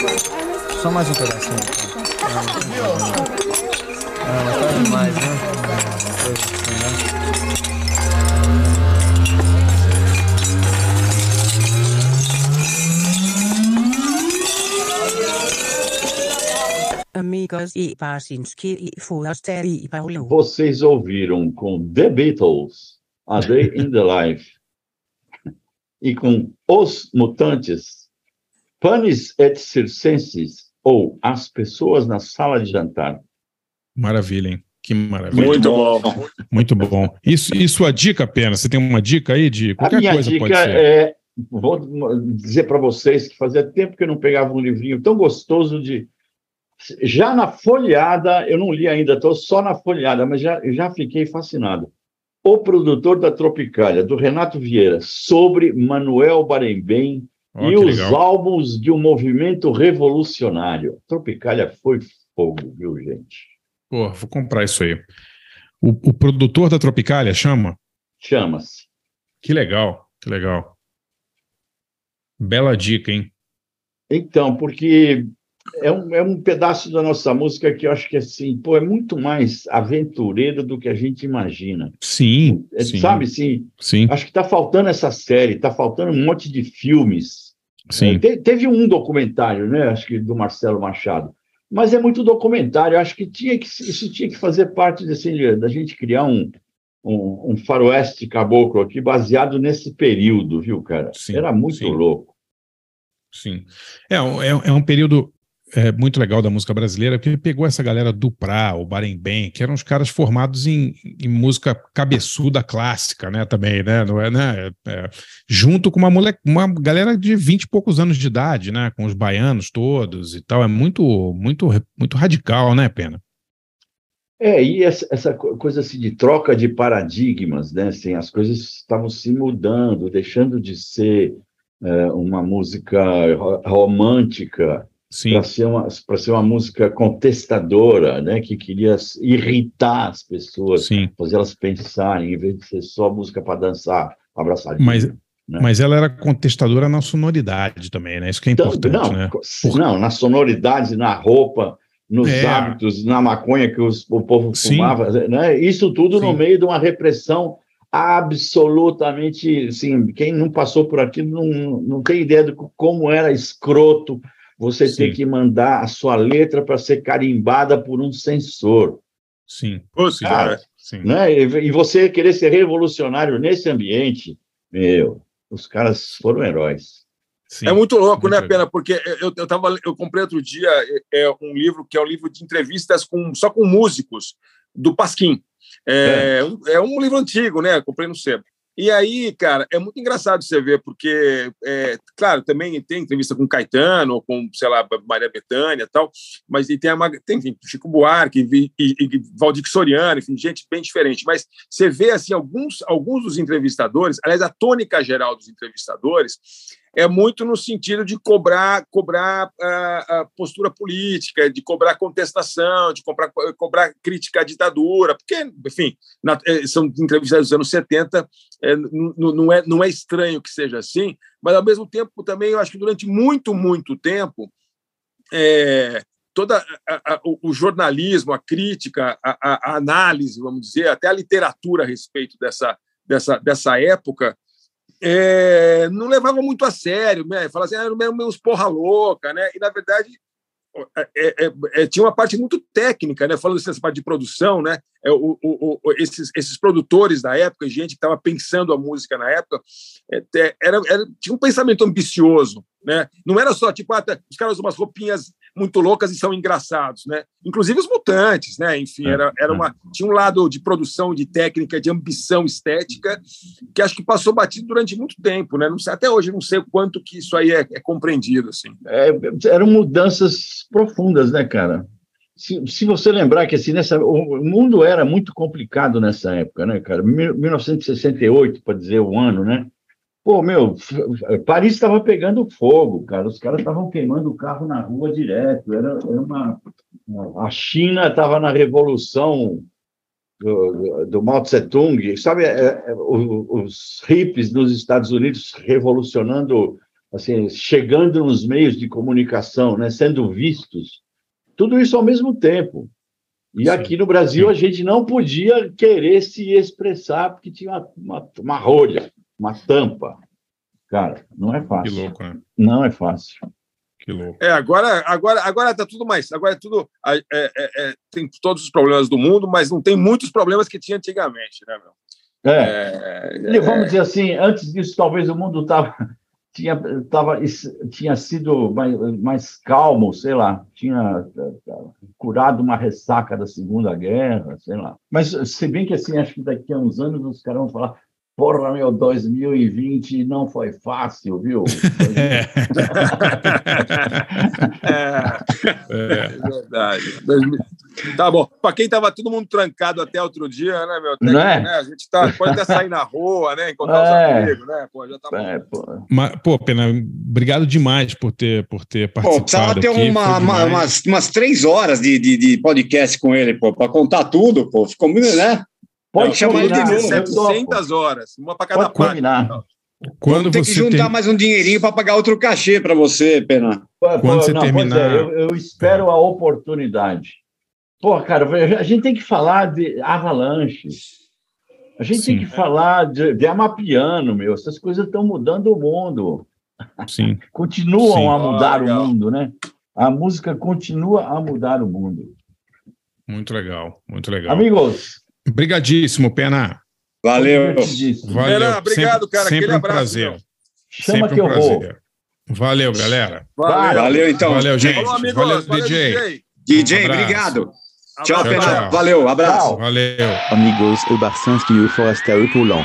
Só mais um pedacinho. Ah, não tá demais, né? Amigos e Barsinski e Forster e Paulo. Vocês ouviram com The Beatles, A Day in the Life, e com Os Mutantes, Panis et Circenses, ou As Pessoas na Sala de Jantar. Maravilha, hein? Que maravilha. Muito bom. Muito bom. Isso, e sua dica, Pena? Você tem uma dica aí de A qualquer minha coisa pode dica ser? é, vou dizer para vocês que fazia tempo que eu não pegava um livrinho tão gostoso de... Já na folheada, eu não li ainda, estou só na folheada, mas já, já fiquei fascinado. O Produtor da Tropicália, do Renato Vieira, sobre Manuel Barembem Ó, e os legal. álbuns de um movimento revolucionário. Tropicália foi fogo, viu, gente? Pô, vou comprar isso aí. O, o produtor da Tropicália chama? Chama-se. Que legal, que legal. Bela dica, hein? Então, porque é um, é um pedaço da nossa música que eu acho que assim, pô, é muito mais aventureiro do que a gente imagina. Sim, É, sim. Sabe, sim. Sim. Acho que está faltando essa série, está faltando um monte de filmes. Sim. É, te- teve um documentário, né? Acho que do Marcelo Machado. Mas é muito documentário. Acho que, tinha que isso tinha que fazer parte desse, da gente criar um, um, um faroeste caboclo aqui baseado nesse período, viu, cara? Era muito sim. louco. Sim. É, é, é um período é, muito legal da música brasileira, porque pegou essa galera do Prá, o Barembem, que eram os caras formados em, em música cabeçuda clássica, né, também, né, não é, né, é, junto com uma, mole, uma galera de 20 e poucos anos de idade, né, com os baianos todos e tal, é muito, muito, muito radical, né, Pena? É, e essa, essa co- coisa assim de troca de paradigmas, né? Assim, as coisas estavam se mudando, deixando de ser é, uma música ro- romântica para ser uma ser uma música contestadora, né? Que queria irritar as pessoas, fazer elas pensarem, em vez de ser só música para dançar, abraçar. Mas, né? mas ela era contestadora na sonoridade também, né, isso que é Então, importante, não, né? co- não, na sonoridade, na roupa, nos É. hábitos, na maconha que os- o povo Sim. fumava, né? Isso tudo no meio de uma repressão absolutamente, assim, quem não passou por aquilo não, não tem ideia de como era escroto você ter que mandar a sua letra para ser carimbada por um censor. Sim. Cara, Sim. né? E, e você querer ser revolucionário nesse ambiente, meu, os caras foram heróis. É muito louco, né, Pena? Porque eu, eu, tava, eu comprei outro dia é, é, um livro que é um livro de entrevistas com, só com músicos, do Pasquim. É, um- é um livro antigo, né? Comprei no sebo. E aí, cara, é muito engraçado você ver, porque, é, claro, também tem entrevista com Caetano, ou com, sei lá, Maria Bethânia e tal, mas tem, a, tem enfim, Chico Buarque e, e, e Valdir Soriano, enfim, gente bem diferente. Mas você vê, assim, alguns, alguns dos entrevistadores, aliás, a tônica geral dos entrevistadores é muito no sentido de cobrar cobrar a, a postura política, de cobrar contestação, de cobrar, cobrar crítica à ditadura, porque, enfim, na- eh, são entrevistados dos anos 70, eh, n- n- não, é, não é estranho que seja assim, mas, ao mesmo tempo, também, eu acho que durante muito, muito tempo, é, o jornalismo, a crítica, a, a- a análise, vamos dizer, até a literatura a respeito dessa, dessa, dessa época, é, não levava muito a sério, né? Falava assim, ah, eram meio uns porra louca, né? E, na verdade, é, é, é, tinha uma parte muito técnica, né? Falando dessa parte de produção, né? É, o, o, o- esses, esses produtores da época, gente que estava pensando a música na época, é, é, era, era- tinha um pensamento ambicioso, né? Não era só tipo, ah, tá, os caras umas roupinhas muito loucas e são engraçados, né? Inclusive os mutantes, né? Enfim, era, era uma tinha um lado de produção, de técnica, de ambição estética que acho que passou batido durante muito tempo, né? Não sei, até hoje não sei o quanto que isso aí é, é compreendido, assim. É, eram mudanças profundas, né, cara? Se, se você lembrar que assim, nessa, o mundo era muito complicado nessa época, né, cara? Mil- 1968, para dizer o ano, né? Pô, meu, Paris estava pegando fogo, cara. Os caras estavam queimando o carro na rua direto. Era, era uma. A China estava na revolução do, do Mao Tse Tung, sabe? é, é, os hippies nos Estados Unidos revolucionando, assim, chegando nos meios de comunicação, né? Sendo vistos. Tudo isso ao mesmo tempo. E aqui no Brasil a gente não podia querer se expressar porque tinha uma, uma, uma rolha, uma tampa. Cara, não é fácil. Que louco, né? Não é fácil. Que louco. É, agora, agora, agora tá tudo mais. Agora é tudo. é, é, é, tem todos os problemas do mundo, mas não tem muitos problemas que tinha antigamente, né, meu? É. É, E Vamos dizer assim, antes disso, talvez o mundo tava, tinha, tava, tinha sido mais, mais calmo, sei lá, tinha curado uma ressaca da Segunda Guerra, sei lá. Mas, se bem que assim, acho que daqui a uns anos os caras vão falar, porra, meu, 2020 não foi fácil, viu? É, é verdade. Dois mil- Tá bom. Para quem tava todo mundo trancado até outro dia, né, meu? Não é? né, A gente tá, pode até sair na rua, né? Encontrar É. os amigos, né? Pô, já tá bom. Mas, pô, Pena, obrigado demais por ter, por ter Pô, participado. precisava ter aqui, uma, uma- umas, umas três horas de, de, de podcast com ele, pô, para contar tudo, pô. Ficou muito, né? Pode Não, chamar ele de combinar, novo. 700 horas, uma para cada parte. Quando Tem que juntar tem- mais um dinheirinho para pagar outro cachê para você, Pena. Pô, Quando você não, terminar- é, eu, eu espero a oportunidade. Pô, cara, a gente tem que falar de avalanche. A gente tem que falar de, de amapiano, meu. Essas coisas estão mudando o mundo. Sim. Continuam Sim. a mudar Ah, o mundo, né? A música continua a mudar o mundo. Muito legal, muito legal. Amigos. Brigadíssimo, Pena. Valeu. Valeu. Pena, obrigado, sempre, cara. Sempre Aquele um abraço, prazer. meu. Chama sempre que um eu vou. prazer. Valeu, galera. Valeu. Valeu, então. Valeu, gente. Falou, amigos. Valeu, Valeu, DJ. DJ. DJ, Um obrigado. Tchau, Tchau, Pena. tchau. Valeu, abraço. Valeu. Amigos, o Barcinski e o Foraster Paulão.